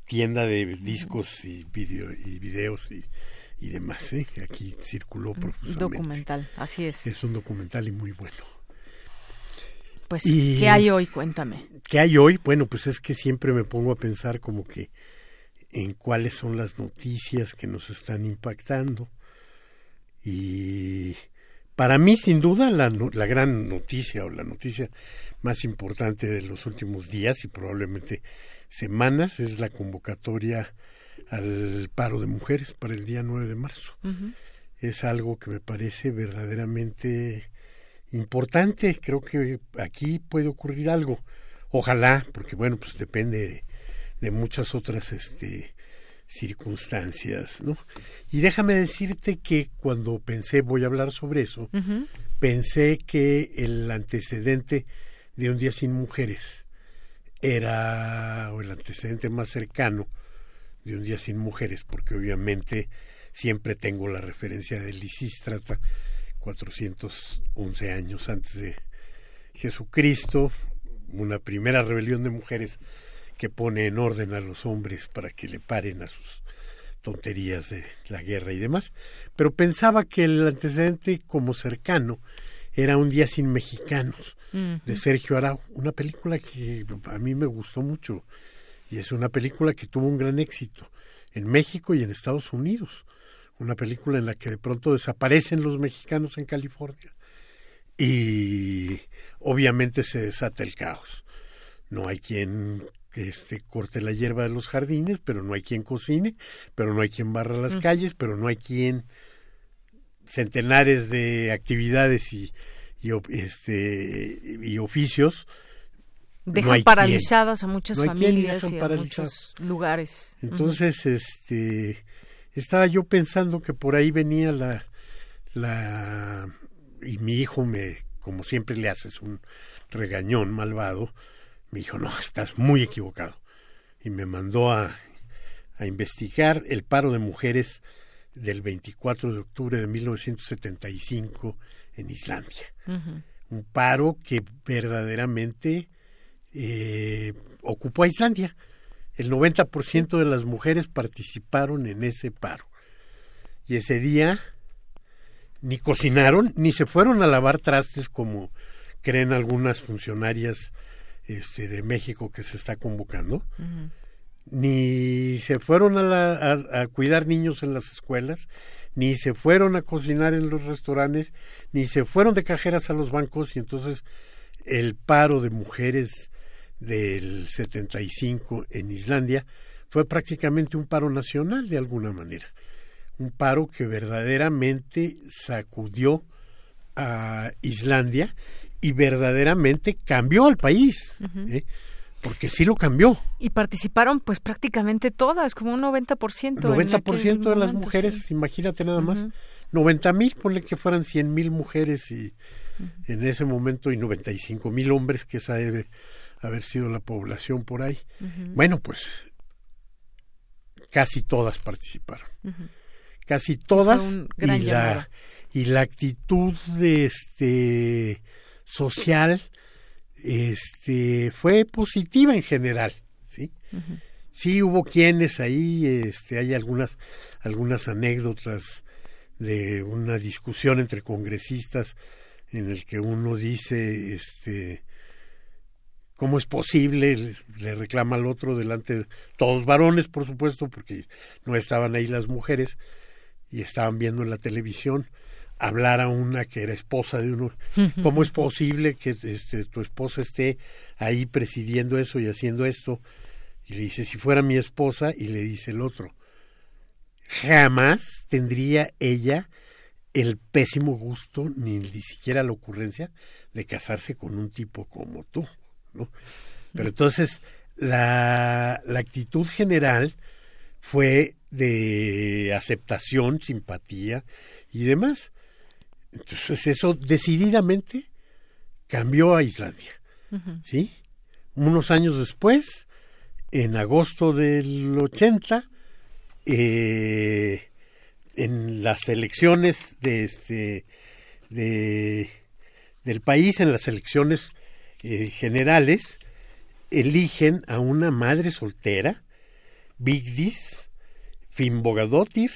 tienda de discos y video y videos y, y demás, ¿eh? Aquí circuló profusamente. Documental, así es. Es un documental y muy bueno. Pues, ¿qué hay hoy? Cuéntame. ¿Qué hay hoy? Bueno, pues es que siempre me pongo a pensar como que en cuáles son las noticias que nos están impactando. Y para mí, sin duda, la, la gran noticia o la noticia más importante de los últimos días y probablemente semanas es la convocatoria al paro de mujeres para el día 9 de marzo. Es algo que me parece verdaderamente importante. Creo que aquí puede ocurrir algo. Ojalá, porque bueno, pues depende de, muchas otras este, circunstancias, ¿no? Y déjame decirte que cuando pensé, voy a hablar sobre eso, pensé que el antecedente de un día sin mujeres era, o el antecedente más cercano de un día sin mujeres, porque obviamente siempre tengo la referencia de Lisístrata, 411 años antes de Jesucristo, una primera rebelión de mujeres que pone en orden a los hombres para que le paren a sus tonterías de la guerra y demás, pero pensaba que el antecedente como cercano era Un día sin mexicanos de Sergio Arau, una película que a mí me gustó mucho y es una película que tuvo un gran éxito en México y en Estados Unidos. Una película en la que de pronto desaparecen los mexicanos en California y obviamente se desata el caos. No hay quien este, corte la hierba de los jardines, pero no hay quien cocine, pero no hay quien barra las calles, pero no hay quien centenares de actividades y, y este y oficios dejan paralizados a muchas familias y a muchos lugares. Entonces, este estaba yo pensando que por ahí venía la, la y mi hijo me, como siempre le haces un regañón malvado, me dijo, no, estás muy equivocado. Y me mandó a, a investigar el paro de mujeres del 24 de octubre de 1975 en Islandia. Un paro que verdaderamente eh, ocupó a Islandia el 90% de las mujeres participaron en ese paro. Y ese día ni cocinaron, ni se fueron a lavar trastes como creen algunas funcionarias este, de México que se está convocando, ni se fueron a, a, cuidar niños en las escuelas, ni se fueron a cocinar en los restaurantes, ni se fueron de cajeras a los bancos y entonces el paro de mujeres del 75 en Islandia fue prácticamente un paro nacional de alguna manera, un paro que verdaderamente sacudió a Islandia y verdaderamente cambió al país. ¿eh? porque sí lo cambió. Y participaron pues prácticamente todas, como un 90%. 90% de las mujeres, imagínate nada más. 90 mil, ponle que fueran 100 mil mujeres y en ese momento y 95 mil hombres, que esa debe haber sido la población por ahí. Bueno, pues casi todas participaron. Casi todas y la, y la actitud de este social este fue positiva en general, ¿sí? Sí hubo quienes ahí este hay algunas algunas anécdotas de una discusión entre congresistas en el que uno dice este ¿Cómo es posible? Le reclama al otro delante, de todos varones, por supuesto, porque no estaban ahí las mujeres y estaban viendo en la televisión hablar a una que era esposa de uno. ¿Cómo es posible que este, tu esposa esté ahí presidiendo eso y haciendo esto? Y le dice, si fuera mi esposa, y le dice el otro, jamás tendría ella el pésimo gusto, ni, ni siquiera la ocurrencia, de casarse con un tipo como tú. Pero entonces la, la actitud general fue de aceptación, simpatía y demás. Entonces eso decididamente cambió a Islandia. ¿Sí? Unos años después, en agosto del 80, eh, en las elecciones de este de, del país en las elecciones eh, generales eligen a una madre soltera, Vigdis Finnbogadóttir,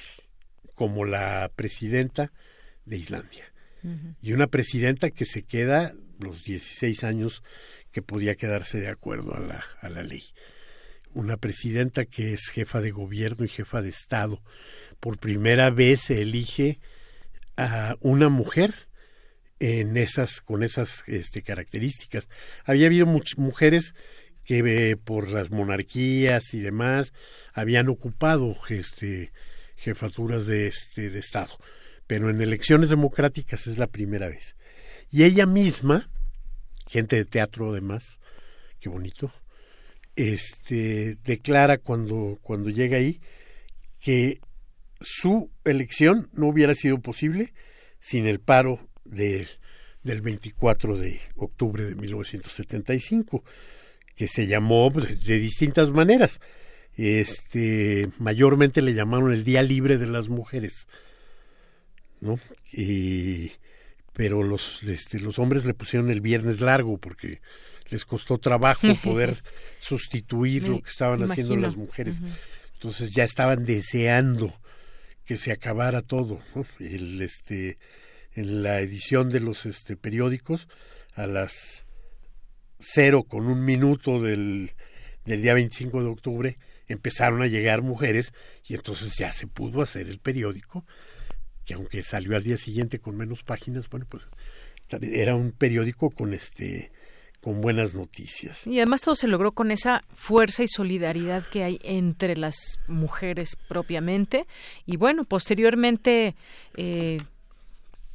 como la presidenta de Islandia. Y una presidenta que se queda los 16 años que podía quedarse de acuerdo a la, a la ley. Una presidenta que es jefa de gobierno y jefa de Estado. Por primera vez se elige a una mujer en esas, con esas este, características. Había habido muchas mujeres que eh, por las monarquías y demás habían ocupado este, jefaturas de, este, de Estado, pero en elecciones democráticas es la primera vez. Y ella misma, gente de teatro además, qué bonito, este, declara cuando, cuando llega ahí que su elección no hubiera sido posible sin el paro de, del 24 de octubre de 1975, que se llamó de distintas maneras. Este, mayormente le llamaron el Día Libre de las Mujeres, ¿no? Y, pero los, este, los hombres le pusieron el Viernes Largo porque les costó trabajo poder sustituir lo que estaban haciendo las mujeres. Entonces ya estaban deseando que se acabara todo. El, este, en la edición de los este, periódicos a las cero con un minuto del, del día 25 de octubre empezaron a llegar mujeres y entonces ya se pudo hacer el periódico que aunque salió al día siguiente con menos páginas bueno pues era un periódico con este con buenas noticias. Y además todo se logró con esa fuerza y solidaridad que hay entre las mujeres propiamente. Y bueno, posteriormente eh,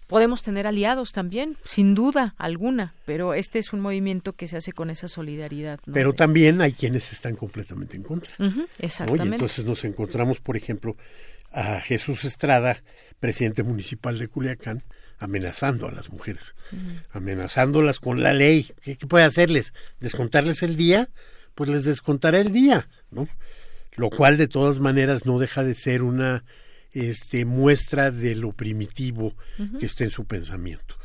podemos tener aliados también, sin duda alguna, pero este es un movimiento que se hace con esa solidaridad. Pero también hay quienes están completamente en contra. exactamente. entonces nos encontramos, por ejemplo, a Jesús Estrada, presidente municipal de Culiacán, amenazando a las mujeres, amenazándolas con la ley. ¿Qué, ¿Qué, puede hacerles? ¿Descontarles el día? Pues les descontará el día, ¿no? Lo cual de todas maneras no deja de ser una este, muestra de lo primitivo que está en su pensamiento.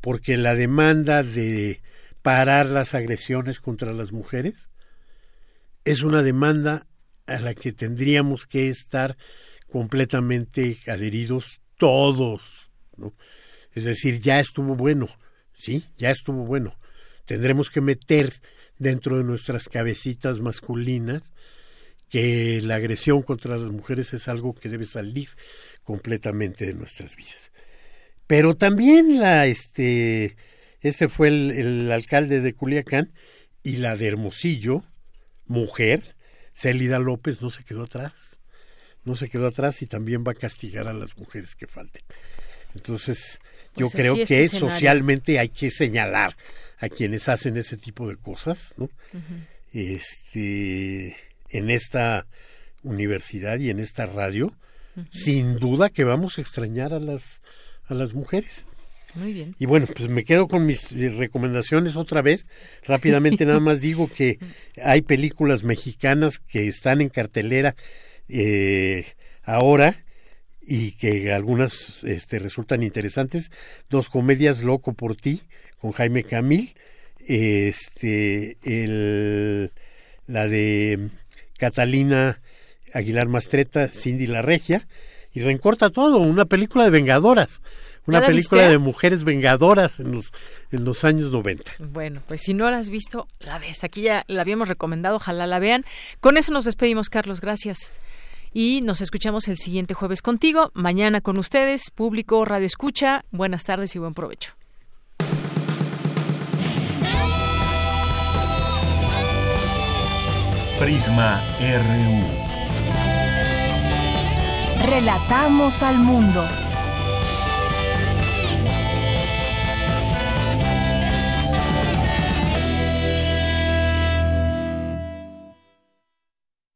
Porque la demanda de parar las agresiones contra las mujeres es una demanda a la que tendríamos que estar completamente adheridos todos. Es decir, ya estuvo bueno, ¿sí? Ya estuvo bueno. Tendremos que meter dentro de nuestras cabecitas masculinas que la agresión contra las mujeres es algo que debe salir completamente de nuestras vidas. Pero también la este este fue el, alcalde de Culiacán y la de Hermosillo, mujer, Célida López no se quedó atrás. No se quedó atrás y también va a castigar a las mujeres que falten. Entonces, yo pues creo que este socialmente hay que señalar a quienes hacen ese tipo de cosas, ¿no? Este en esta universidad y en esta radio, sin duda que vamos a extrañar a las, a las mujeres. Muy bien. Y bueno, pues me quedo con mis eh, recomendaciones otra vez. Rápidamente nada más digo que hay películas mexicanas que están en cartelera eh, ahora y que algunas este, resultan interesantes. Dos comedias, Loco por ti, con Jaime Camil. Este, el, la de Catalina Aguilar Mastreta, Cindy La Regia, y reencorta todo, una película de vengadoras, una película de mujeres vengadoras en los, en los años 90. Bueno, pues si no la has visto, la ves. Aquí ya la habíamos recomendado, ojalá la vean. Con eso nos despedimos, Carlos, gracias. Y nos escuchamos el siguiente jueves contigo, mañana con ustedes, público, radio escucha. Buenas tardes y buen provecho. Prisma RU. Relatamos al mundo.